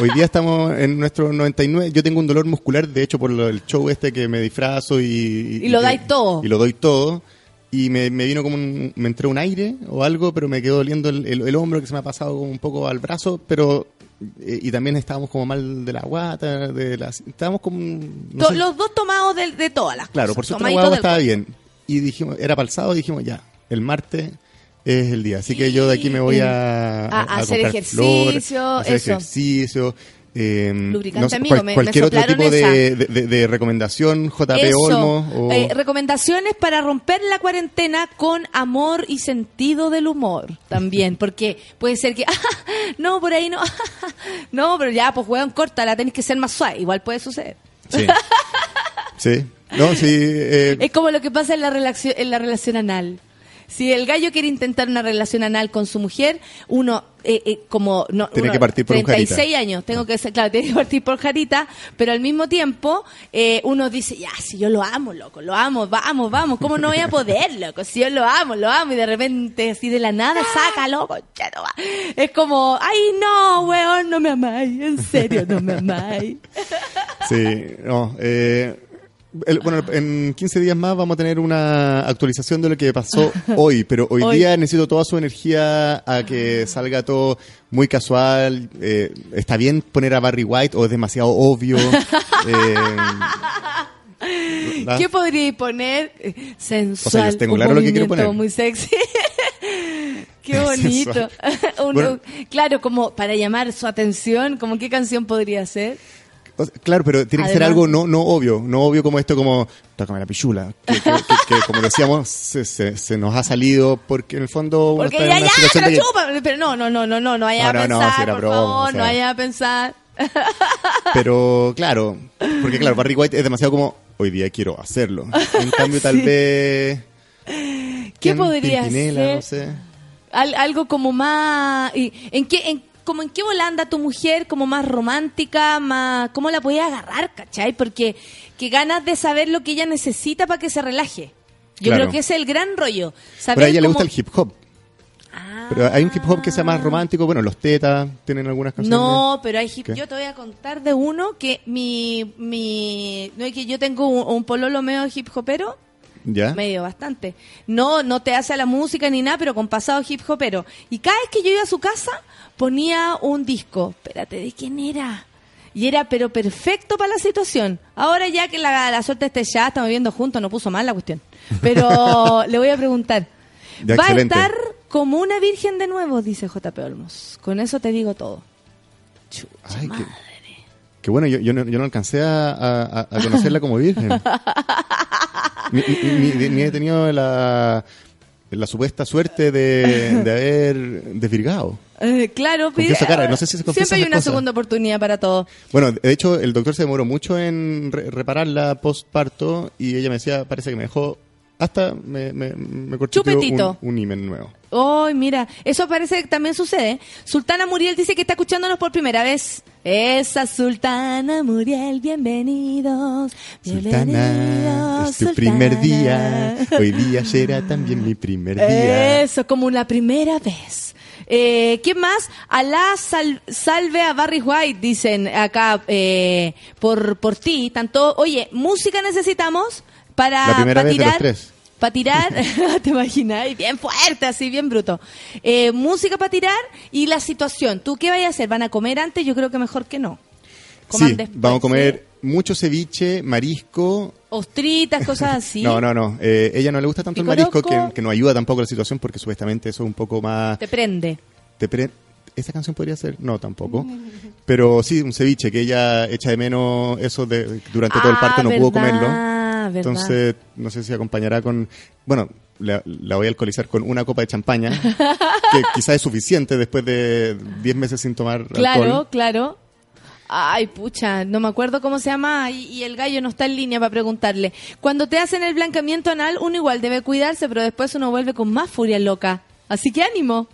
Hoy día estamos en nuestro 99. Yo tengo un dolor muscular, de hecho, por el show este que me disfrazo y. Y lo dais todo. Y lo doy todo. Y me, me vino como un. Me entró un aire o algo, pero me quedó doliendo el, el- el hombro que se me ha pasado como un poco al brazo, pero. eh, y también estábamos como mal de la guata, de las. Estábamos como. no To- sé, Los dos tomados de, de todas las Claro, cosas. por suerte la del estaba bien. Y dijimos, era para el sábado, dijimos ya, el martes es el día. Así que yo de aquí me voy a, A- a hacer ejercicio, flor, a hacer eso. ejercicio. eh, Lubricante, sé, amigo, me- me cualquier otro tipo de, recomendación, JP Eso. Olmo. O... Eh, recomendaciones para romper la cuarentena con amor y sentido del humor también, (laughs) porque puede ser que, (laughs) no, por ahí no, (laughs) no, pero ya, pues juegan corta, la tenés que ser más suave, igual puede suceder. Sí. sí. No, sí. eh, Es como lo que pasa en la relación, en la relación anal. Si el gallo quiere intentar una relación anal con su mujer, uno, eh, eh, como no, Tiene uno, que partir por un 36 jarita. años, tengo que ser, claro, (laughs) tiene que partir por jarita, pero al mismo tiempo eh, uno dice, ya, si yo lo amo, loco, lo amo, vamos, vamos, ¿cómo no voy a poder, (laughs) loco? Si yo lo amo, lo amo, y de repente, así de la nada, saca, loco, chato, va. es como, ay, no, weón, no me amáis, en serio, no me amáis. Sí, no. eh, el- bueno, en 15 días más vamos a tener una actualización de lo que pasó (laughs) hoy, pero hoy, Hoy. día necesito toda su energía a que salga todo muy casual. eh, ¿Está bien poner a Barry White o es demasiado obvio? (laughs) Eh. ¿Qué podría poner? Eh, Sensual. O sea, yo tengo un claro lo que quiero poner. muy sexy. (laughs) Qué bonito. Bueno. claro, como para llamar su atención, como qué canción podría ser. O sea, claro, pero tiene que ser Además- algo no, no obvio, no obvio como esto, como tócame la pichula, que, que- que- que, como decíamos, se, se- se nos ha salido porque en el fondo Porque está ya, en una ya, de que- chupa. Pero no, no, no, no, no, no vaya No, a no, no, pensar, si era por broma, favor, o sea. no vaya a pensar. (laughs) Pero claro, porque claro, Barry White es demasiado como hoy día quiero hacerlo. En cambio, tal (laughs) Sí. vez. ¿Qué podría ser? No sé. Al- algo como más... y- ¿En qué, en, como en qué volanda tu mujer, como más romántica, más... ¿Cómo la podías agarrar, cachai? Porque que ganas de saber lo que ella necesita para que se relaje. Yo Claro. creo que ese es el gran rollo. Pero Saber a ella le gusta el hip hop. Pero hay un hip hop que sea más romántico. Bueno, los Tetas tienen algunas canciones. No, pero hay hip. ¿Qué? Yo te voy a contar de uno que mi. mi no es que yo tengo un, un pololo medio hip hopero. ¿Ya? Medio bastante. No, no te hace la música ni nada, pero con pasado hip hopero. Y cada vez que yo iba a su casa, ponía un disco. Espérate, ¿de quién era? Y era, pero perfecto para la situación. Ahora ya que la, la suerte esté ya, estamos viviendo juntos, no puso mal la cuestión. Pero (laughs) le voy a preguntar. Ya, Va excelente. a estar como una virgen de nuevo, dice JP Olmos. Con eso te digo todo. Ay, qué, qué bueno, yo, yo, no, yo no alcancé a, a- a conocerla como virgen. (laughs) ni, ni- ni- ni he tenido la, la supuesta suerte de, de haber desvirgado. Eh, claro, pide- cara, no sé si se confiesan siempre hay una cosas. segunda oportunidad para todo. Bueno, de hecho, el doctor se demoró mucho en re- repararla postparto y ella me decía, parece que me dejó hasta me, me, me cortó Chupetito. un, un himen nuevo. Ay, mira, eso parece que también sucede. Sultana Muriel dice que está escuchándonos por primera vez. Esa Sultana Muriel, bienvenidos. Sultana, Bienvenidos, es tu Sultana. primer día. Hoy día será también mi primer día. Eso, como la primera vez. Eh, ¿Qué más? Alá sal- salve a Barry White, dicen acá eh, por, por ti. Tanto, oye, música necesitamos para, La primera para vez de tirar. los tres. Para tirar, (laughs) (laughs) te imaginas, Y bien fuerte, así, bien bruto. Eh, música para tirar y la situación. ¿Tú qué vas a hacer? ¿Van a comer antes? Yo creo que mejor que no. Coman Sí, después, vamos a comer. Mucho ceviche, marisco. Ostritas, (laughs) cosas así. No, no, no. Eh, ella no le gusta tanto el marisco, que, que no ayuda tampoco a la situación porque supuestamente eso es un poco más... Te prende. te pre- ¿Esa canción podría ser? No, tampoco. (laughs) Pero sí, un ceviche, que ella echa de menos eso de durante todo el Ah, parto, no pudo comerlo. verdad. Entonces, no sé si acompañará con... Bueno, la, la voy a alcoholizar con una copa de champaña, que (laughs) quizás es suficiente después de 10 meses sin tomar Claro, alcohol. claro. Ay, pucha, no me acuerdo cómo se llama y, y el gallo no está en línea para preguntarle. Cuando te hacen el blancamiento anal, uno igual debe cuidarse, pero después uno vuelve con más furia loca. Así que ánimo.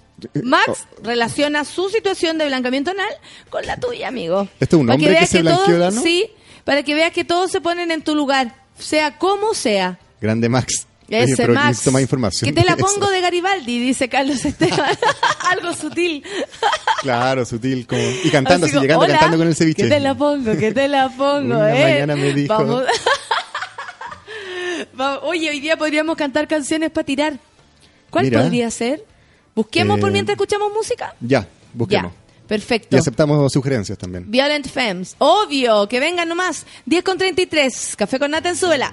Max relaciona su situación de blancamiento anal con la tuya, amigo. ¿Este es un Para hombre que veas se todo- blanqueó el ano? Sí, para que veas que todos se ponen en tu lugar, sea como sea. Grande Max. Ese pero Max. más información. Que te la (laughs) pongo de Garibaldi, dice Carlos Esteban. (laughs) Algo sutil. Claro, sutil. Como... Y cantando, así, como, llegando "Hola, cantando con el ceviche. Que te la pongo, que te la pongo, Una eh. mañana me dijo- Vamos. (laughs) Oye, hoy día podríamos cantar canciones para tirar. ¿Cuál Mira. podría ser? Busquemos por Eh, mientras escuchamos música. Ya, busquemos. Ya, perfecto. Y aceptamos sugerencias también. Violent Femmes. Obvio, que vengan nomás. 10 con 33. Café con nata en.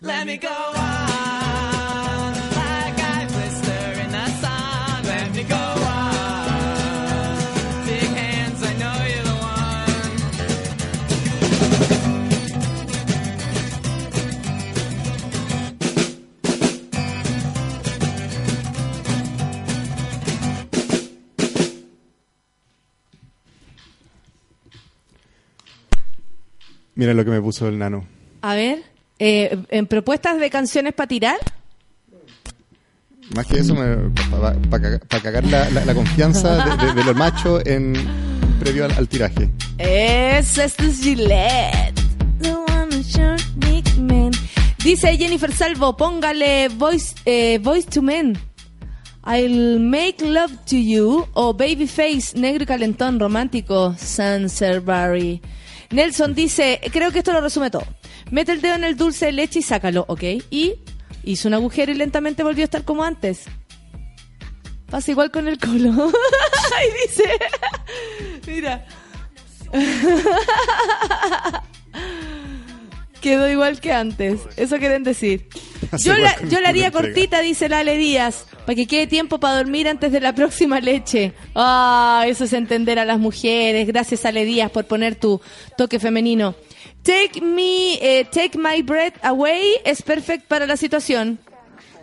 Let me go on like I blister in the sun. Let me go on. Big hands, I know you're the one. Mira lo que me puso el nano. A ver, eh, en propuestas de canciones para tirar. Más que eso, para cagar la, la- la confianza de, de- de los machos en previo al, al tiraje. Es, este es Gillette. The one short big man. Dice Jennifer Salvo, póngale voice, eh, voice to men. I'll make love to you. O Babyface, negro y calentón, romántico. Sanserberry. Nelson dice, creo que esto lo resume todo. Mete el dedo en el dulce de leche y sácalo, ¿ok? Y hizo un agujero y lentamente volvió a estar como antes. Pasa igual con el colo. (laughs) Ahí dice, mira. (laughs) Quedó igual que antes. Eso quieren decir. Yo la, con yo la haría cortita, dice Lale Díaz, para que quede tiempo para dormir antes de la próxima leche. Ah, eso es entender a las mujeres. Gracias, Ale Díaz, por poner tu toque femenino. Take me, eh, take my breath away es perfecto para la situación.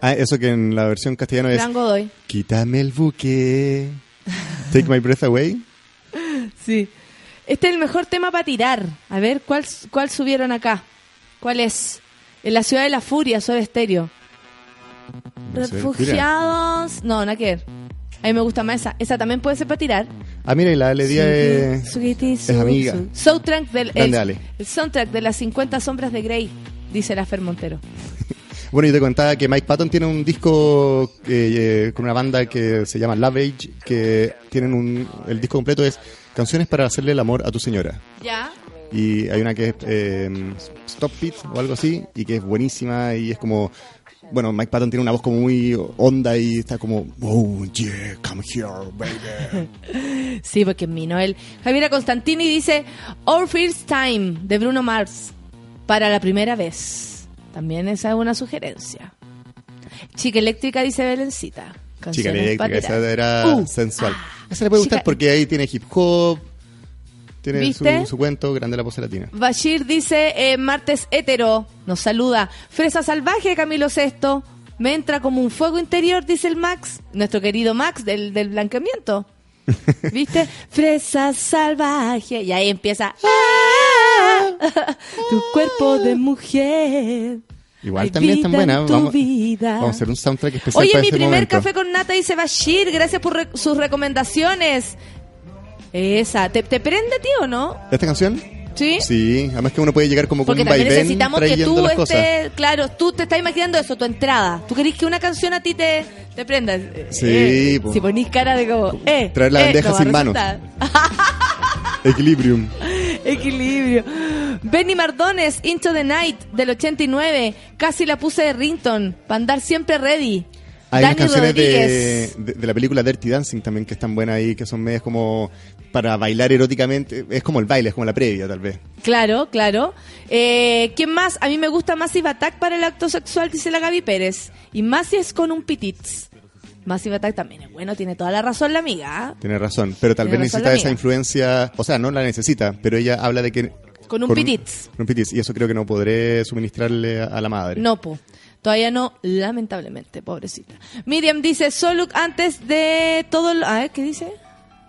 Ah, eso que en la versión castellana es Godoy. Quítame el buque. (laughs) Take my breath away. Sí. Este es el mejor tema para tirar. A ver, ¿cuál, cuál subieron acá? ¿Cuál es? En la ciudad de la furia, Soda Estéreo. Furia. Refugiados. No, nada que ver. A mí me gusta más esa. Esa también puede ser para tirar. Ah, mira, y la Ale Díaz es, Sweetie, es amiga. Soundtrack del, Grande el, Ale. el soundtrack de las 50 sombras de Grey, dice la Fer Montero. (laughs) Bueno, yo te contaba que Mike Patton tiene un disco eh, eh, con una banda que se llama Love Age, que tienen un... El disco completo es Canciones para hacerle el amor a tu señora. ¿Ya? Y hay una que es eh, Stop It o algo así, y que es buenísima y es como... Bueno, Mike Patton tiene una voz como muy honda y está como, oh, yeah, come here, baby. (laughs) Sí, porque es mi Noel. Javiera Constantini dice Our First Time de Bruno Mars para la primera vez. También esa es una sugerencia. Chica Eléctrica dice Belencita. Chica eléctrica, esa era Uh, sensual. Esa le puede gustar porque ahí tiene hip hop, tiene su, ¿Viste? su cuento, grande la pose latina. Bashir dice eh, martes hétero. Nos saluda. Fresa salvaje, Camilo Sesto. Me entra como un fuego interior, dice el Max. Nuestro querido Max del, del blanqueamiento. (laughs) ¿Viste? Fresa salvaje. Y ahí empieza. "Ah, (laughs) tu cuerpo de mujer. Igual Hay también están buenas. Vamos, vida. vamos a hacer un soundtrack especial Oye, para mi ese primer momento. café con nata dice Bashir. Gracias por re- sus recomendaciones. Esa. ¿Te, te prende, tío, no? ¿Esta canción? ¿Sí? Sí, además que uno puede llegar como con un también necesitamos que tú estés, claro, tú te estás imaginando eso, tu entrada. ¿Tú querés que una canción a ti te, te prenda? Sí, Eh, po. Si ponís cara de como, eh, Traer la eh, bandeja no sin manos. (laughs) Equilibrium. Equilibrio. Benny Mardones, Into the Night, del 89. Casi la puse de Rington, para andar siempre ready. Hay Dani unas canciones de, de, de la película Dirty Dancing también que están buenas ahí, que son medias como para bailar eróticamente. Es como el baile, es como la previa tal vez. Claro, claro. Eh, ¿Quién más? A mí me gusta Massive Attack para el acto sexual, dice la Gaby Pérez. Y más si es con un pitits. Massive Attack también es bueno, tiene toda la razón la amiga. Tiene razón, pero tal Tiene vez necesita esa influencia, o sea, no la necesita, pero ella habla de que... Con un pitits. con un pitits, y eso creo que no podré suministrarle a, a la madre. No, po. Todavía no, lamentablemente, pobrecita. Miriam dice, solo antes de todo... lo- A ver, ¿qué dice?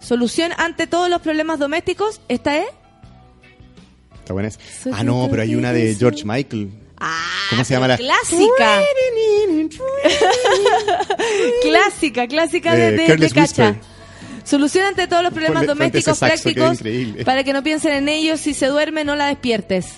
Solución ante todos los problemas domésticos. ¿Esta es? Está buena esa. Ah, no, pero hay una de George Michael. ¿Cómo se llama la...? Clásica. (laughs) clásica, clásica de, de, de Cacha. Soluciona ante todos los problemas Ponle- domésticos que es prácticos para que no piensen en ellos. Si se duerme, no la despiertes.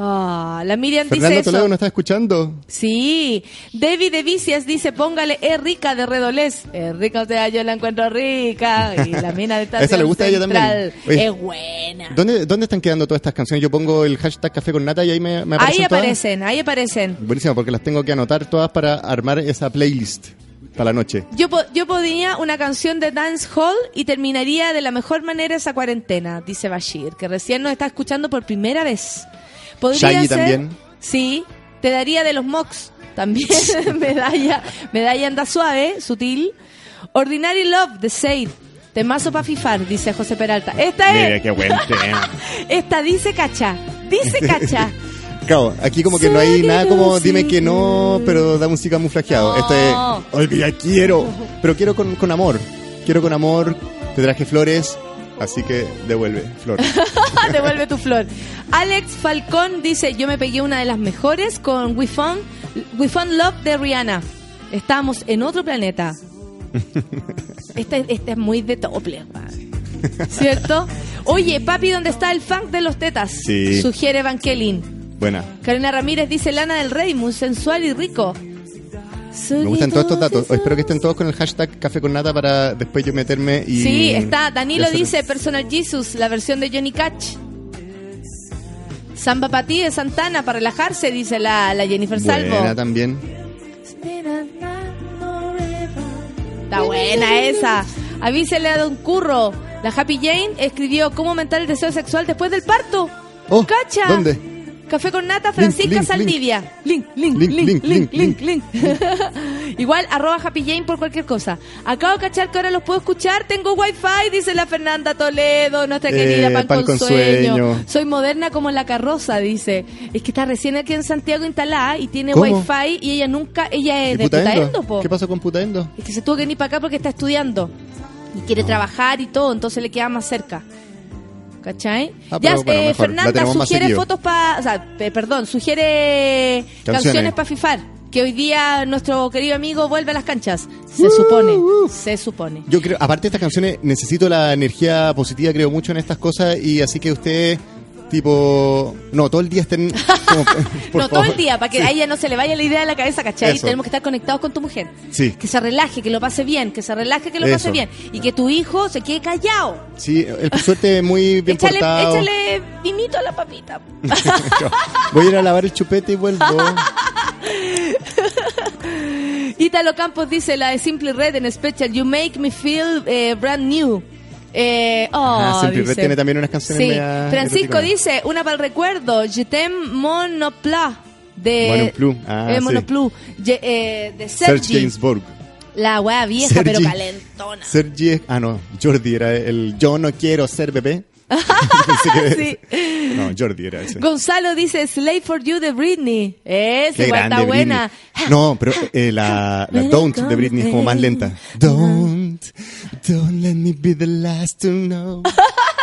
Ah, la Miriam Fernando dice eso. Toledo nos está escuchando. Sí, David de Vicias dice, póngale, es rica de Redolés. Es rica, o sea, yo la encuentro rica. Y la mina de (laughs) estación Esa le gusta a ella también. Oye, Es buena. ¿Dónde, ¿Dónde están quedando todas estas canciones? Yo pongo el hashtag café con nata y ahí me, me aparecen Ahí todas. aparecen, ahí aparecen. Buenísimo, porque las tengo que anotar todas para armar esa playlist para la noche. Yo, po- yo podría una canción de Dance Hall y terminaría de la mejor manera esa cuarentena, dice Bashir, que recién nos está escuchando por primera vez. Podría Shaggy ser- también. Sí, te daría de los Mox también. (laughs) (laughs) medalla, medalla anda suave, sutil. Ordinary Love de Sade. Temazo pa' fifar, dice José Peralta. Esta Mira es, qué buen tema. (laughs) esta dice cacha, dice cacha. Claro, aquí como que no hay nada como dime que no, pero da música camuflajeado. No. Este es, olvida, quiero, pero quiero con, con amor. Quiero con amor, te traje flores, así que devuelve flor. (laughs) Devuelve tu flor. Alex Falcón dice, yo me pegué una de las mejores con We Found, We Found Love de Rihanna. Estábamos en otro planeta. (laughs) Esta, esta es muy de tople, ¿cierto? Oye, papi, ¿dónde está el funk de los tetas? Sí. Sugiere Van. Buena. Carolina Ramírez dice Lana del Rey, muy sensual y rico. Me gustan todos estos datos. Espero que estén todos con el hashtag café con nata para después yo meterme y... Sí, está. Danilo dice Personal Jesus, la versión de Johnny Cash. Samba para ti de Santana para relajarse, dice la, la Jennifer Salvo. Buena también. Está buena esa. Avísele a Don Curro. La Happy Jane escribió cómo aumentar el deseo sexual después del parto. Oh, ¡Cacha! ¿Dónde? Café con nata, Francisca link, Saldivia. Link, link, Link, link, link, link, link, link. (laughs) Igual, arroba Happy Jane por cualquier cosa. Acabo de cachar que ahora los puedo escuchar. Tengo wifi, dice la Fernanda Toledo, nuestra Eh, querida Pan, Pan con con sueño. sueño. Soy moderna como la carroza, dice. Es que está recién aquí en Santiago instalada y tiene ¿Cómo? wifi y ella nunca, ella es ¿Y de Putaendo? Putaendo, po. ¿Qué pasó con Putaendo? Es que se tuvo que venir para acá porque está estudiando. Y quiere trabajar y todo, entonces le queda más cerca. ¿Cachai? Ah, ya, bueno, eh, Fernanda sugiere fotos para. O sea, pe- perdón, sugiere Canciones. canciones, para fifar. Que hoy día nuestro querido amigo vuelve a las canchas. Se supone. Se supone. Yo creo, aparte de estas canciones, necesito la energía positiva, creo mucho en estas cosas y así que ustedes, tipo, no, todo el día estén (laughs) como, por no, todo favor. el día, para que Sí. a ella no se le vaya la idea de la cabeza, ¿cachai? Eso. Tenemos que estar conectados con tu mujer. Sí, Que se relaje, que lo pase bien, que se relaje, que lo pase bien. Y que tu hijo se quede callado. sí, por suerte muy bien Échale, portado. échale vinito a la papita. (laughs) Voy a ir a lavar el chupete y vuelvo. (laughs) Ítalo Campos dice la de Simply Red en Special, You Make Me Feel eh, Brand New. Eh, oh, Ah, Simply Red dice. tiene también unas canciones Sí. media Francisco dice, una para el recuerdo, Je t'aime monopla de Monoplu, ah, eh, sí. Monoplu, Ye- eh, de Serge Sergi. Gainsbourg. La wea vieja Sergi. pero calentona. Sergi, ah no, Jordi era el yo no quiero ser bebé. (laughs) Sí. No, Jordi era ese. Gonzalo dice Slave for You de Britney. Es igual está buena. Britney. No, pero eh, la, la Don't de Britney es como más lenta. Don't, don't let me be the last to know.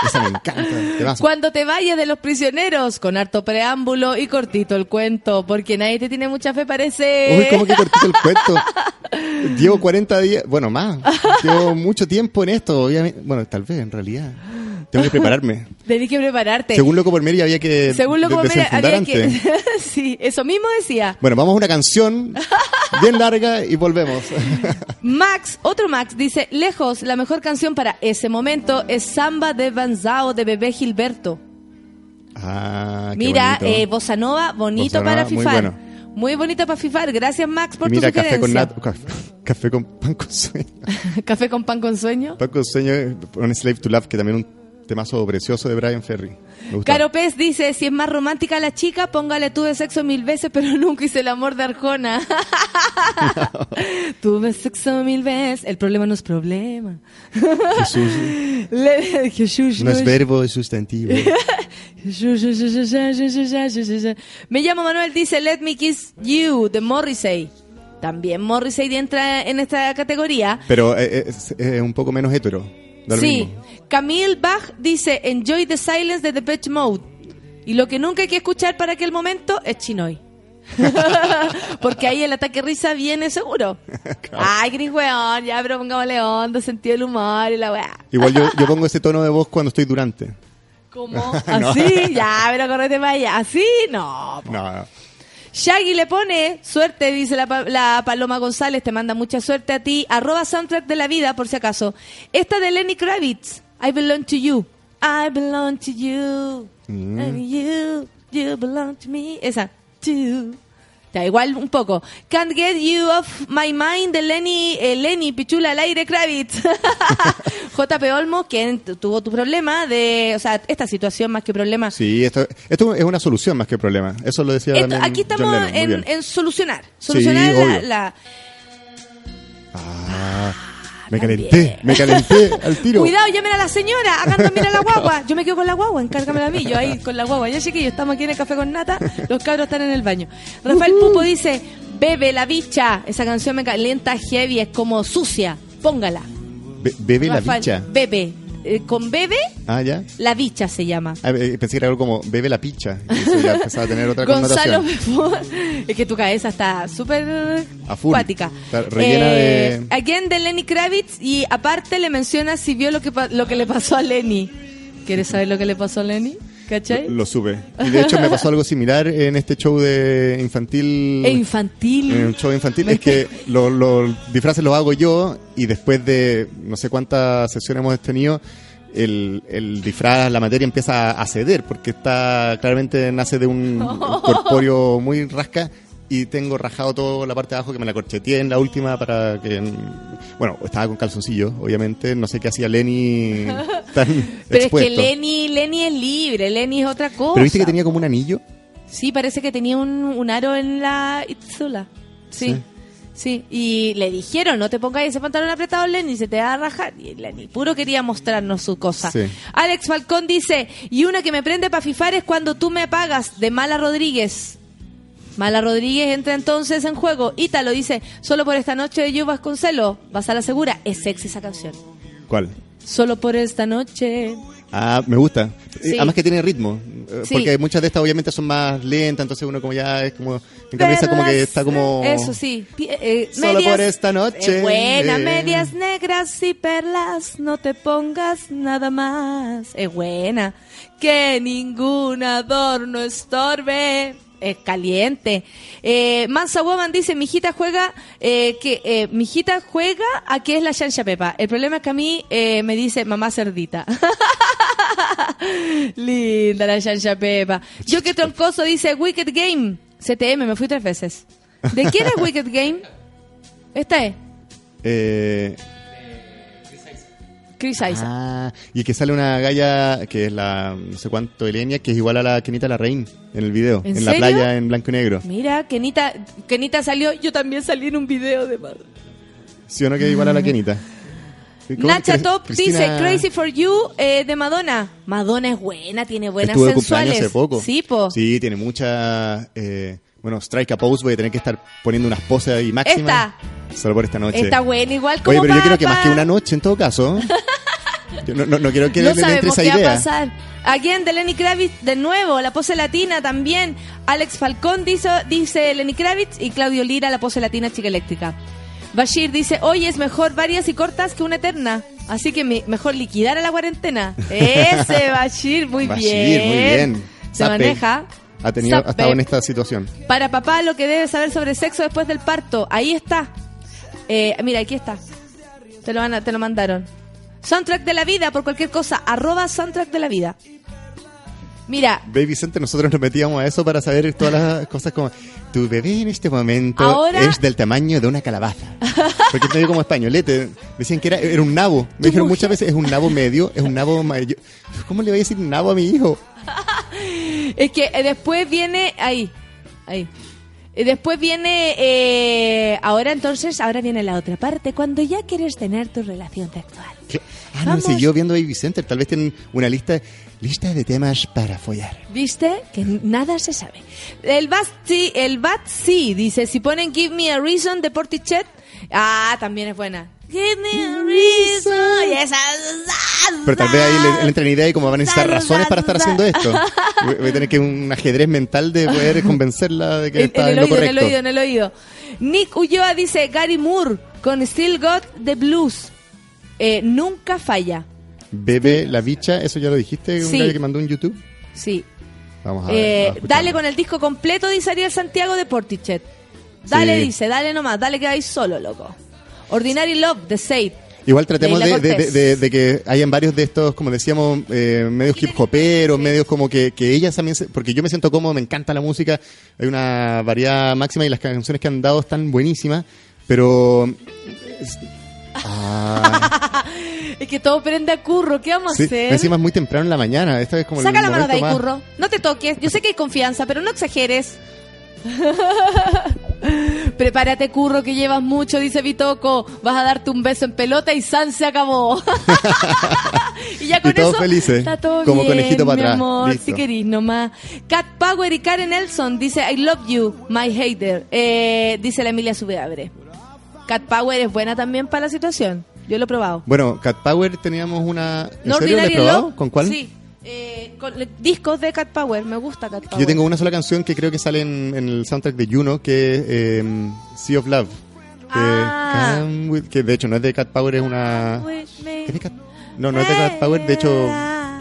Esa me encanta. Cuando te vayas de los prisioneros, con harto preámbulo y cortito el cuento, porque nadie te tiene mucha fe, parece. Uy, ¿cómo que cortito el cuento? Llevo 40 días, bueno, más. Llevo mucho tiempo en esto, obviamente. Bueno, tal vez, en realidad. Tengo que prepararme. (laughs) Tenés que prepararte. Según Loco por Mary había que Según lo de- que me desenfundar había que... (laughs) sí, eso mismo decía. Bueno, vamos a una canción bien larga y volvemos. (laughs) Max, otro Max, dice, lejos, la mejor canción para ese momento es Samba de Banzao de Bebé Gilberto. Ah, qué Mira, bonito. eh, Bossa Nova, bonito Bossa para Nova, muy bueno. Muy bonito para fifar. Gracias, Max, por mira, tu café con, sugerencia. nat- café, café con pan con sueño. Café con pan con sueño. Pan con sueño, eh, un Slave to Love, que también un temazo precioso de Brian Ferry. Caro Pez dice, si es más romántica la chica, póngale tuve sexo mil veces, pero (laughs) nunca hice el amor de Arjona. (laughs) tuve sexo mil veces, el problema no es problema. Jesús (laughs) Le- Jesús no es verbo, es sustantivo. Me llamo Manuel, dice Let Me Kiss You, de Morrissey. También Morrissey entra en esta categoría. Pero eh, es, es un poco menos hetero. Sí. mismo. Camille Bach dice Enjoy the Silence de Depeche Mode. Y lo que nunca hay que escuchar para aquel momento es Chinoy. (laughs) Porque ahí el ataque risa viene seguro. (laughs) Ay, Gris weón, ya, pero pongámosle onda, sentido del humor y la weá. Igual yo, (laughs) yo pongo ese tono de voz cuando estoy durante. ¿Cómo? ¿Así? Ya, pero correte para allá. ¿Así? No. No, no. Shaggy le pone suerte, dice la, la Paloma González, te manda mucha suerte a ti. Arroba soundtrack de la vida, por si acaso. Esta de Lenny Kravitz, I belong to you. I belong to you. Mm. And you, you belong to me. Esa. To. Da igual un poco. Can't get you off my mind de Lenny, eh, Lenny Pichula al aire Kravitz. (laughs) JP Olmo, quien tu- tuvo tu problema de, o sea, esta situación más que problema. Sí, esto, esto es una solución más que problema. Eso lo decía Esto- también aquí John estamos Lennon, muy en, en solucionar. Solucionar la, obvio. la- Ah, me calenté, me calenté (laughs) al tiro. Cuidado, llamen a la señora, hagan también a la guagua. (laughs) Yo me quedo con la guagua, encárgamela a mí, yo ahí con la guagua. Ya chiquillos, estamos aquí en el café con nata, los cabros están en el baño. Rafael Pupo dice, bebe la bicha. Esa canción me calienta heavy, es como sucia. Póngala. Be- bebe la bicha. Bebe. Eh, con bebe, Ah, ya. la bicha se llama. Ah, eh, pensé que era algo como bebe la picha. Y eso ya (laughs) empezaba a tener otra Gonzalo connotación. Es que tu cabeza está súper A full. cuática. Está rellena Eh, de... Again de Lenny Kravitz y aparte le menciona si vio lo que, lo que le pasó a Lenny. ¿Quieres saber lo que le pasó a Lenny? ¿Cachai? Lo supe. Y de hecho me pasó algo similar en este show de infantil. E infantil. En un show infantil. Es que lo- los disfraces los hago yo y después de no sé cuántas sesiones hemos tenido, el, el disfraz, la materia empieza a ceder porque está claramente nace de un (laughs) corpóreo muy rasca y tengo rajado toda la parte de abajo que me la corcheteé en la última para que... Bueno, estaba con calzoncillo, obviamente. No sé qué hacía Lenny (laughs) tan Pero expuesto. es que Lenny, Lenny es libre, Lenny es otra cosa. Pero viste que tenía como un anillo. Sí, parece que tenía un, un aro en la Itzula. Sí. Sí. Sí. y le dijeron, no te pongas ese pantalón apretado, Lenny, se te va a rajar. Y Lenny puro quería mostrarnos su cosa. Sí. Alex Falcón dice, y una que me prende para fifar es cuando tú me pagas, de Mala Rodríguez. Mala Rodríguez entra entonces en juego. Ítalo dice, solo por esta noche de Yo Vasconcelo, vas a la segura. Es sexy esa canción. ¿Cuál? Solo por esta noche. Ah, me gusta. Sí. Eh, Además que tiene ritmo. eh, Sí. Porque muchas de estas obviamente son más lentas, entonces uno como ya es como... En cambio esa como que está como... Eso sí. Pi- eh, Solo por esta noche. Eh, buena, Eh. medias negras y perlas, no te pongas nada más. Es buena. Que ningún adorno estorbe. Es caliente. Eh, Mansa Woman dice, mi hijita juega, eh, que eh, mi hijita juega a qué es la chancha pepa. El problema es que a mí eh, me dice mamá cerdita. (laughs) Linda la chancha pepa. Yo que troncoso dice Wicked Game. CTM, me fui tres veces. ¿De quién es Wicked Game? Esta es. Eh, Chris Isaac. ah, y que sale una galla que es la no sé cuánto Elenia, que es igual a la Kenita Larraín en el video, ¿En en, la playa en blanco y negro. Mira, Kenita, Kenita salió, yo también salí en un video de madre. ¿Sí o no que es igual a la Kenita? ¿Cómo? Nacha Top Cristina- dice Crazy for You eh, de Madonna. Madonna es buena, tiene buenas Estuvo sensuales. hace poco. Sí, po. Sí, tiene mucha... eh, bueno, Strike a Pose, voy a tener que estar poniendo unas poses ahí máximas. Solo por esta noche. Está buena igual como Oye, pero yo quiero que más que una noche en todo caso. (laughs) Yo no, no- no quiero que no le, le entre esa qué va a idea. pasar. Again de Lenny Kravitz de nuevo, la pose latina también. Alex Falcón dice, dice Lenny Kravitz y Claudio Lira, la pose latina chica eléctrica. Bashir dice, hoy es mejor varias y cortas que una eterna. Así que mi- mejor liquidar a la cuarentena. (laughs) Ese Bashir, muy Bashir, bien. muy bien. Se Zape. maneja. Ha, tenido, ha estado en esta situación. Para papá lo que debe saber sobre sexo después del parto. Ahí está. Eh, mira, aquí está. Te lo, van a- te lo mandaron. Soundtrack de la vida, por cualquier cosa. Arroba soundtrack de la vida. Mira, Baby Center, nosotros nos metíamos a eso para saber todas las cosas como tu bebé en este momento Ahora- es del tamaño de una calabaza. Porque es medio como españolete. Decían que era, era un nabo. Me dijeron muchas veces, es un nabo medio, es un nabo mayor. ¿Cómo le voy a decir nabo a mi hijo? (laughs) es que eh, después viene. Ahí. Ahí. Y después viene. eh, ahora entonces, ahora viene la otra parte. Cuando ya quieres tener tu relación sexual. ¿Qué? Ah, no, Vamos. siguió viendo Baby Center. Tal vez tienen una lista, lista de temas para follar. ¿Viste? Que nada se sabe. El Bat sí, el Bat sí, dice, si ponen Give Me a Reason de Portichet, ah, también es buena. Give me a reason. Y esa, Pero tal vez ahí le, le entra en idea y como van a necesitar razones para estar haciendo esto. Voy a tener que un ajedrez mental de poder (laughs) convencerla de que En, está en en el lo oído, en el correcto. oído, en el oído. Nick Ulloa dice Gary Moore con Still Got the Blues. Eh, nunca falla. Bebe la bicha, eso ya lo dijiste, un Sí. gallo que mandó en YouTube. Sí. Vamos a ver. Eh, vamos a escuchar. dale con el disco completo, dice Ariel Santiago de Portichet. Dale, Sí. dice, dale nomás, dale que vais solo, loco. Ordinary Love, The Save. Igual tratemos de, de- de- de que hayan varios de estos, como decíamos, eh, medios hip hoperos, medios como que, que ellas también, se- porque yo me siento cómodo, me encanta la música, hay una variedad máxima y las canciones que han dado están buenísimas, pero... es- (laughs) Ah, Es que todo prende a curro, ¿qué vamos a hacer? encima es muy temprano en la mañana, esta es como Saca el la mano de ahí, más- curro. No te toques. Yo sé que hay confianza, pero no exageres. (laughs) Prepárate, curro, que llevas mucho, dice Bitoco. Vas a darte un beso en pelota y San se acabó. (laughs) y ya con Y todos eso felices, está todo como bien, conejito para mi atrás. amor, Listo. si querís nomás. Cat Power y Karen Nelson dice I love you, my hater. Eh, dice la Emilia Subeabre. Cat Power es buena también para la situación. Yo lo he probado. Bueno, Cat Power teníamos una... ¿En No serio? ¿La has Ordinary probado? Love, ¿Con cuál? Sí. Eh, con discos de Cat Power, me gusta Cat Power. Yo tengo una sola canción que creo que sale en, en el soundtrack de Juno, que es eh, Sea of Love. Que, Ah. With- que de hecho no es de Cat Power, es una... ¿Es de Cat? No, no es de Cat Power, de hecho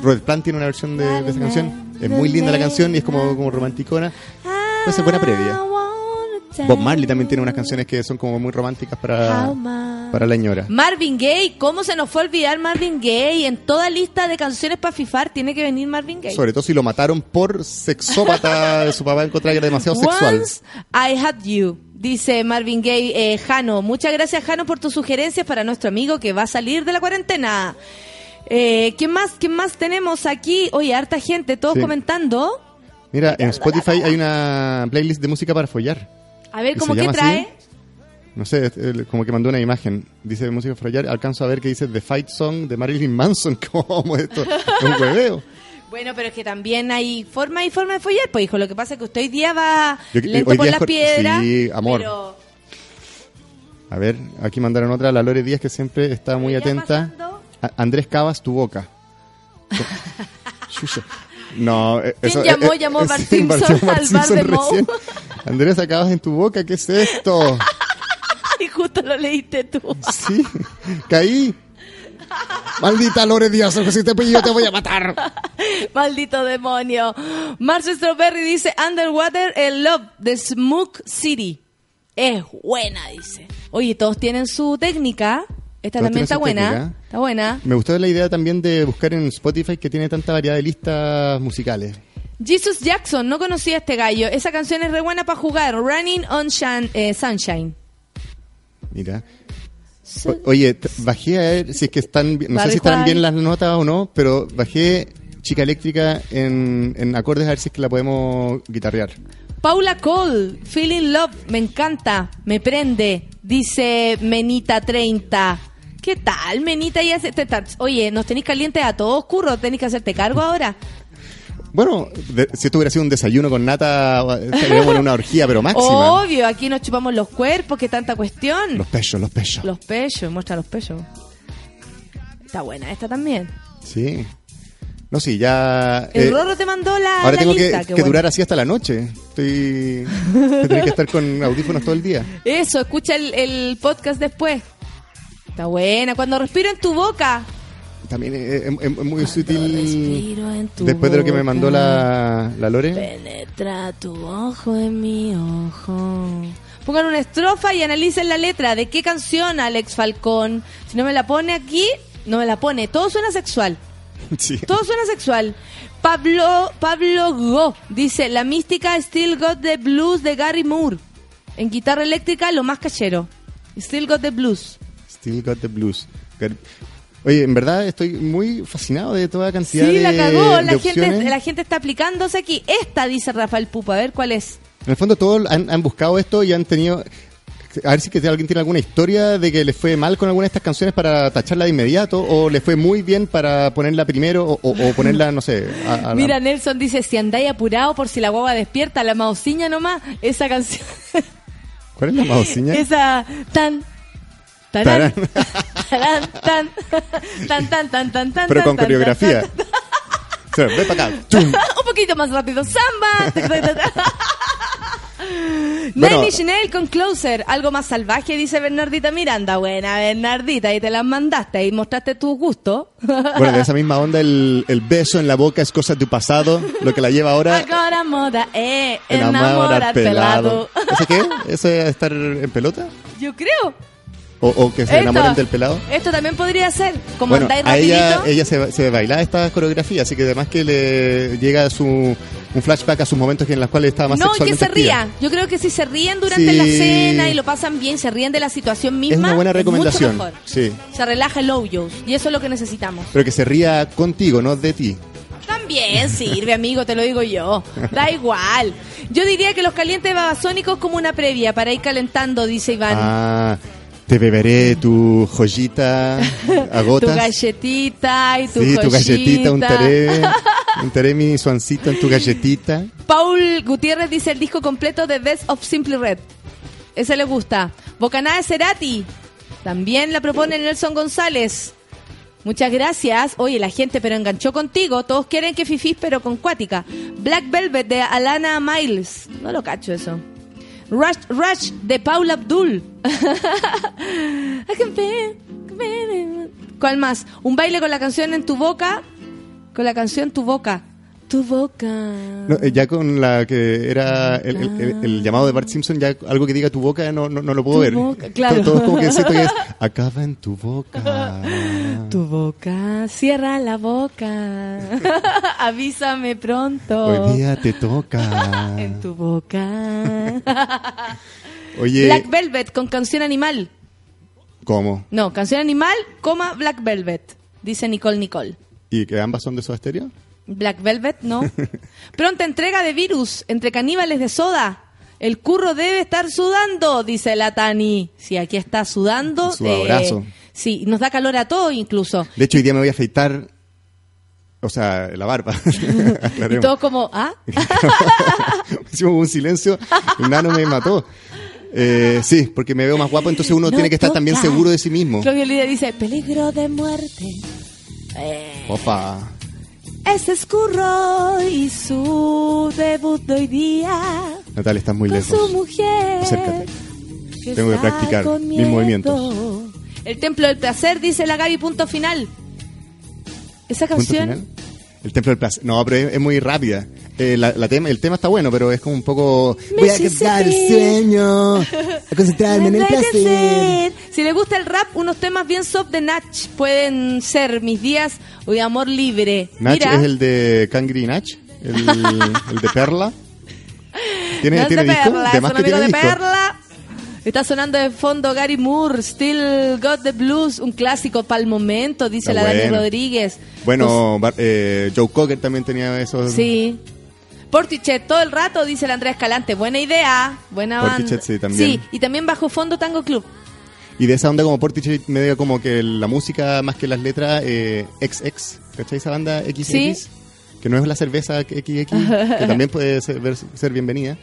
Robert Plant tiene una versión de, de esa canción. Es muy linda la canción y es como, como romanticona. Entonces buena previa. Bob Marley también tiene unas canciones que son como muy románticas para, para la ñora. Marvin Gaye, ¿cómo se nos fue a olvidar Marvin Gaye? En toda lista de canciones para fifar tiene que venir Marvin Gaye. Sobre todo si lo mataron por sexópata de (laughs) su papá encontraba que era demasiado sexual. Once I had you. Dice Marvin Gaye, eh, Jano, muchas gracias Jano por tus sugerencias para nuestro amigo que va a salir de la cuarentena. Eh, ¿Quién más? ¿Quién más tenemos aquí? Oye, harta gente, todos Sí. comentando. Mira, en Spotify hay una playlist de música para follar. A ver, ¿Y ¿cómo que trae? así? No sé, como que mandó una imagen. Dice música para follar. Alcanzo a ver que dice The Fight Song de Marilyn Manson. (laughs) ¿Cómo esto? Es un hueveo. (laughs) Bueno, pero es que también hay forma y forma de follar, pues hijo. Lo que pasa es que usted hoy día va Yo- lento por con- piedras. sí, amor. pero- A ver, aquí mandaron otra. La Lore Díaz que siempre está muy atenta. Andrés Cavas, tu boca. (laughs) No, ¿Quién eso, llamó? eh, eh, Llamó Bart (laughs) sí, Simpson Bart al bar de Moe. (laughs) Andrés, acabas en tu boca, ¿qué es esto? (laughs) Y justo lo leíste tú. Sí, caí. Maldita Lore Díaz, si te pillo te voy a matar. Maldito demonio. Marcio Strawberry dice Underwater el Love de Smoke City. Es buena, dice. Oye, todos tienen su técnica. Esta también está buena. técnica. Está buena. Me gustó la idea también de buscar en Spotify que tiene tanta variedad de listas musicales. Jesus Jackson, no conocía a este gallo. Esa canción es re buena para jugar. Running on Shan- eh, Sunshine. Mira. O- oye, bajé a ver si es que están, no sé si están bien las notas o no, pero bajé Chica Eléctrica en, en acordes a ver si es que la podemos guitarrear. Paula Cole, Feeling Love, me encanta, me prende, dice Menita 30. ¿Qué tal, Menita? Y hace- te- te- Oye, nos tenéis calientes a todos, curro, tenéis que hacerte cargo ahora. Bueno, de- si esto hubiera sido un desayuno con nata, estaríamos en una orgía, pero máxima. Obvio, aquí nos chupamos los cuerpos, qué tanta cuestión. Los pechos, los pechos. Los pechos, muestra los pechos. Está buena esta también. Sí. No, sí, ya... El eh, Rorro te mandó la, ahora la tengo lista. que, que bueno. durar así hasta la noche. Estoy... Tengo que estar con audífonos todo el día. (laughs) Eso, escucha el, el podcast después. Está buena. Cuando respiro en tu boca. También es, es- es muy sutil. respiro en tu Después de lo que me mandó la, la Lore. Penetra tu ojo en mi ojo. Pongan una estrofa y analicen la letra. ¿De qué canción, Alex Falcón? Si no me la pone aquí, no me la pone. Todo suena sexual. (laughs) Sí. Todo suena sexual. Pablo, Pablo Go dice, la mística Still Got the Blues de Gary Moore. En guitarra eléctrica, lo más cachero. Still Got the Blues. Still got the blues. Oye, en verdad estoy muy fascinado de toda cantidad Sí, de, la cagó. La gente, la gente está aplicándose aquí. Esta, dice Rafael Pupa. A ver cuál es. En el fondo todos han, han buscado esto y han tenido... A ver si que alguien tiene alguna historia de que le fue mal con alguna de estas canciones para tacharla de inmediato o le fue muy bien para ponerla primero o, o- o ponerla, no sé... a- a la- Mira, Nelson dice, si andáis apurado por si la guagua despierta, la maociña nomás, esa canción, ¿Cuál es la maociña? (laughs) esa tan, Tarán. Tarán, tan, tan, tan, tan, tan, tan, Pero con tan, tan, coreografía. ven para acá. (laughs) Un poquito más rápido. Samba. (laughs) Bueno. Nine Nails con Closer, algo más salvaje, dice Bernardita Miranda. Buena, Bernardita, y te las mandaste y mostraste tu gusto. (laughs) Bueno, de esa misma onda, el, el beso en la boca es cosa de tu pasado. Lo que la lleva ahora, Ahora moda, eh, enamorar enamorar pelado. ¿Eso qué? ¿Eso es estar en pelota? Yo creo. ¿O, o que se Esto- enamoren del pelado? Esto también podría ser, como bueno, andáis a ella, ella se, se baila esta coreografía, así que además que le llega su, un flashback a sus momentos en los cuales estaba más No, que se ría. Yo creo que si se ríen durante Sí. la cena y lo pasan bien, se ríen de la situación misma. Es una buena mucho recomendación. mejor. Sí, Se relaja el Ojos y eso es lo que necesitamos. pero que se ría contigo, no de ti. También sirve, amigo, te lo digo yo. Da (laughs) igual. Yo diría que los calientes babasónicos como una previa para ir calentando, dice Iván. Ah, te beberé tu joyita (laughs) a tu gotas. galletita y tu sí, tu galletita, joyita. untaré, untaré mi suancito en tu galletita. Paul Gutiérrez dice el disco completo de Best of Simply Red. Ese le gusta. Bocaná de Cerati. También la propone Nelson González. Muchas gracias. Oye, la gente pero enganchó contigo. Todos quieren que fifís pero con cuática. Black Velvet de Alana Miles. No lo cacho eso. Rush, Rush de Paula Abdul. ¿Cuál más? Un baile con la canción en tu boca. Con la canción Tu boca. Tu boca. No, eh, ya con la que era el, el- el- el llamado de Bart Simpson, ya algo que diga tu boca no, no, no lo puedo Tu ver. boca, claro. Todo, todo como que siento que es (laughs) acaba en tu boca. (laughs) Tu boca, cierra la boca. (laughs) Avísame pronto. Hoy día te toca. En tu boca. Oye, Black Velvet con canción animal. ¿cómo? No, canción animal, coma Black Velvet. Dice Nicole Nicole. ¿Y que ambas son de Soda Stereo? Black Velvet, no. (laughs) Pronta entrega de virus entre caníbales de soda. El curro debe estar sudando, dice la Tani. Sí, aquí está sudando. eh, Sudadorazo. sí, nos da calor a todos incluso. De hecho, hoy día me voy a afeitar, o sea, la barba. (laughs) Y todos como, ¿ah? (laughs) Hicimos un silencio, el nano me mató. Eh, sí, porque me veo más guapo, entonces uno No tiene que estar también seguro de sí mismo. Claudio Lidia dice, peligro de muerte. Opa. Es Curro y su debut de hoy día Natalia, estás muy con lejos. su mujer. Acércate. Tengo que practicar mis movimientos. El templo del placer, dice la Gaby, punto final. Esa ¿Punto canción, final? El templo del placer. No, pero es, es muy rápida. Eh, la, la tema, el tema está bueno, pero es como un poco... Voy a captar el sueño, (laughs) a concentrarme en el placer. Si le gusta el rap, unos temas bien soft de Natch pueden ser Mis días o de amor libre. Nach Mira, es el de Kangri Nach, el, el de Perla. (laughs) ¿Tiene, no ¿tiene de disco? Perla, De más un que amigo tiene de disco. Perla. Está sonando de fondo Gary Moore, Still Got the Blues, un clásico para el momento, dice Está la Dani bueno. Rodríguez. Bueno, Bar- eh, Joe Cocker también tenía esos... Pues, sí. Portichet todo el rato, dice la Andrea Escalante. Buena idea, buena banda. Portichet, sí, también. Sí, y también bajo fondo Tango Club. Y de esa onda como Portichet medio como que la música más que las letras eh, XX, ¿cachai? Esa banda XX, Sí. que no es la cerveza XX, (laughs) que también puede ser, ser bienvenida,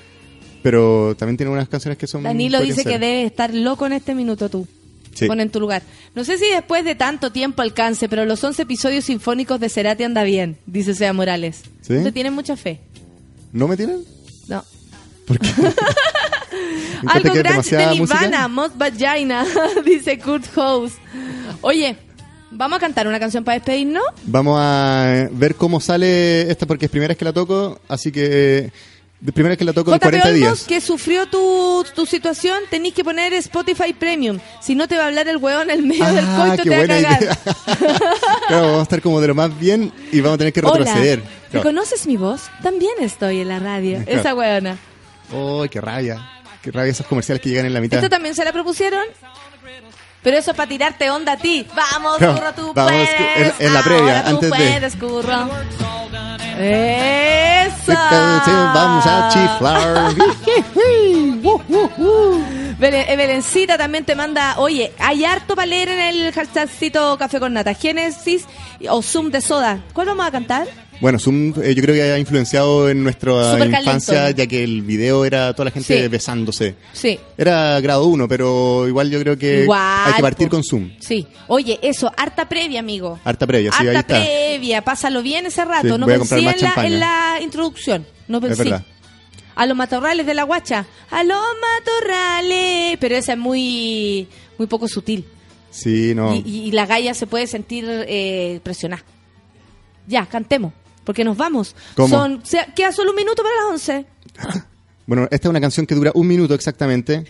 pero también tiene unas canciones que son... Danilo dice que debes estar loco en este minuto tú. Sí. Pon en tu lugar. No sé si después de tanto tiempo alcance, pero los 11 episodios sinfónicos de Cerati anda bien, dice Sea Morales. ¿Sí? ¿Usted tiene mucha fe? ¿No me tiran? No. ¿Por qué? (laughs) Algo grande de. Nirvana, Mod Vagina, (laughs) dice Kurt House. Oye, ¿vamos a cantar una canción para despedirnos? Vamos a ver cómo sale esta porque es primera vez que la toco, así que de primera vez que la toco en JP 40 Olmos, días. que sufrió tu, tu situación, tenéis que poner Spotify Premium. Si no te va a hablar el hueón en el medio del Ah, coito, qué te va a buena cagar. idea. (laughs) Claro, vamos a estar como de lo más bien y vamos a tener que retroceder. Hola, Claro. ¿reconoces mi voz? También estoy en la radio. Claro. Esa hueona. ¡Ay, qué rabia! Qué rabia esos comerciales que llegan en la mitad. ¿Esto también se la propusieron? Pero eso es para tirarte onda a ti. Vamos, curro, tú vamos, puedes. en- en la previa, Ahora tú de- puedes, curro. ¡Eso! Vamos a chiflar. (laughs) Belen- eh, Belencita también te manda, oye, hay harto para leer en el hashtagcito Café con Nata. Génesis o Zoom de Soda. ¿Cuál vamos a cantar? Bueno, Zoom eh, yo creo que ha influenciado en nuestra infancia, calentón. ya que el video era toda la gente Sí. besándose. Sí. Era grado uno, pero igual yo creo que hay que partir con Zoom. Sí. Oye, eso, harta previa, amigo. Harta previa, sí, ahí harta está. previa, pásalo bien ese rato. Sí, no pensé en la, champaña. en la introducción. No Es pensé. verdad. A los matorrales de la guacha. A los matorrales. Pero esa es muy, muy poco sutil. Sí, no. Y, y la galla se puede sentir eh, presionada. Ya, cantemos. Porque nos vamos. ¿Cómo? Son, queda solo un minuto para las 11. (laughs) Bueno, esta es una canción que dura un minuto exactamente.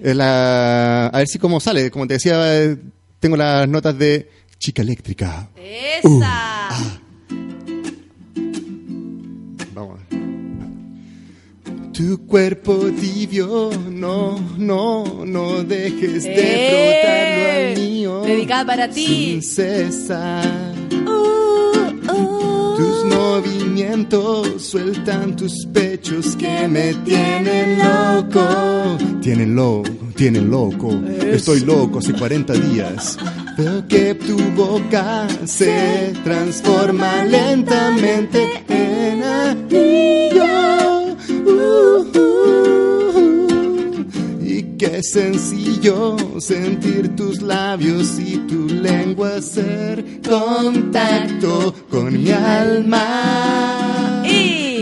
La... A ver si cómo sale. Como te decía, eh, tengo las notas de Chica Eléctrica. ¡Esa! Vamos. Tu cuerpo tibio, no, no, no dejes de ¡Eh! frotarlo al mío. Dedicada para ti. Sin cesar. Tus movimientos sueltan tus pechos que me tienen loco. Tienen loco, tienen loco. Estoy loco hace 40 días. Veo que tu boca se transforma lentamente en anillo. Uh, uh, qué sencillo sentir tus labios y tu lengua hacer contacto con mi alma.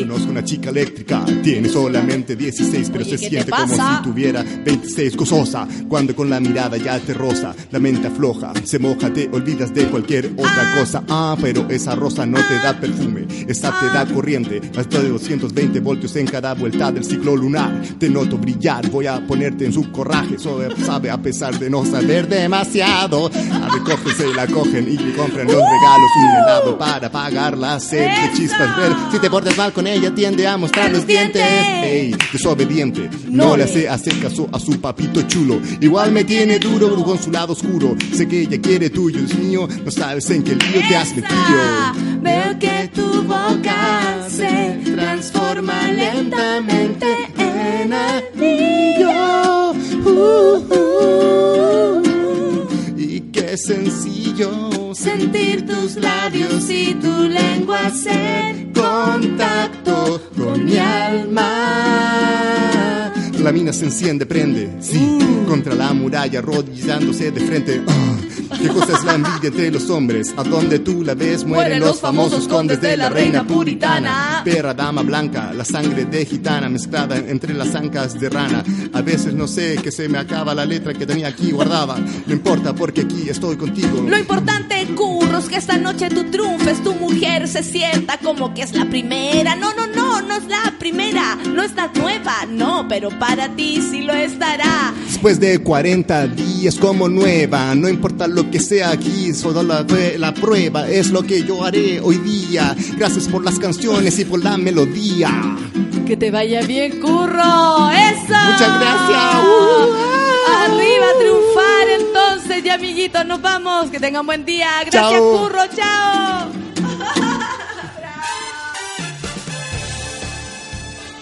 Conozco una chica eléctrica, tiene solamente 16, pero Oye, se ¿qué siente te como si tuviera 26 gozosa. Cuando con la mirada ya te rosa, la mente afloja, se moja, te olvidas de cualquier otra cosa. Ah, pero esa rosa no te da perfume, esa te da corriente, hasta de 220 voltios en cada vuelta del ciclo lunar. Te noto brillar, voy a ponerte en su corraje, Sobe- sabe a pesar de no saber demasiado. A recoge, se la cogen y le compran los regalos, un helado para pagar la sed de chispas ver. Si te portas mal con ella, tiende a mostrar los dientes. Ey, desobediente, no, No le hace hacer caso a su papito chulo. Igual me tiene duro con su lado oscuro. Sé que ella quiere tuyo, es mío. No sabes en qué lío te has metido. Veo que tu boca se transforma lentamente en anillo. Uh, uh. Sencillo sentir tus labios y tu lengua hacer contacto con mi alma. La mina se enciende, prende, sí, contra la muralla, arrodillándose de frente. Ah, ¿Qué cosa es la envidia entre los hombres? A donde tú la ves mueren los famosos condes de la reina puritana. Perra, dama blanca, la sangre de gitana mezclada entre las ancas de rana. A veces no sé que se me acaba la letra que tenía aquí guardada. No importa porque aquí estoy contigo. Lo importante, curros, que esta noche tú triunfes, tu mujer se sienta como que es la primera. No, no, no, no es la primera, no estás nueva, no, pero para ti sí lo estará. Después de 40 días como nueva, no importa lo que sea aquí, solo la, la prueba es lo que yo haré hoy día. Gracias por las canciones y por la melodía. Que te vaya bien, curro. ¡Eso! Muchas gracias. Arriba a triunfar entonces, y amiguitos, nos vamos. Que tengan buen día. Gracias, Chao. curro. Chao.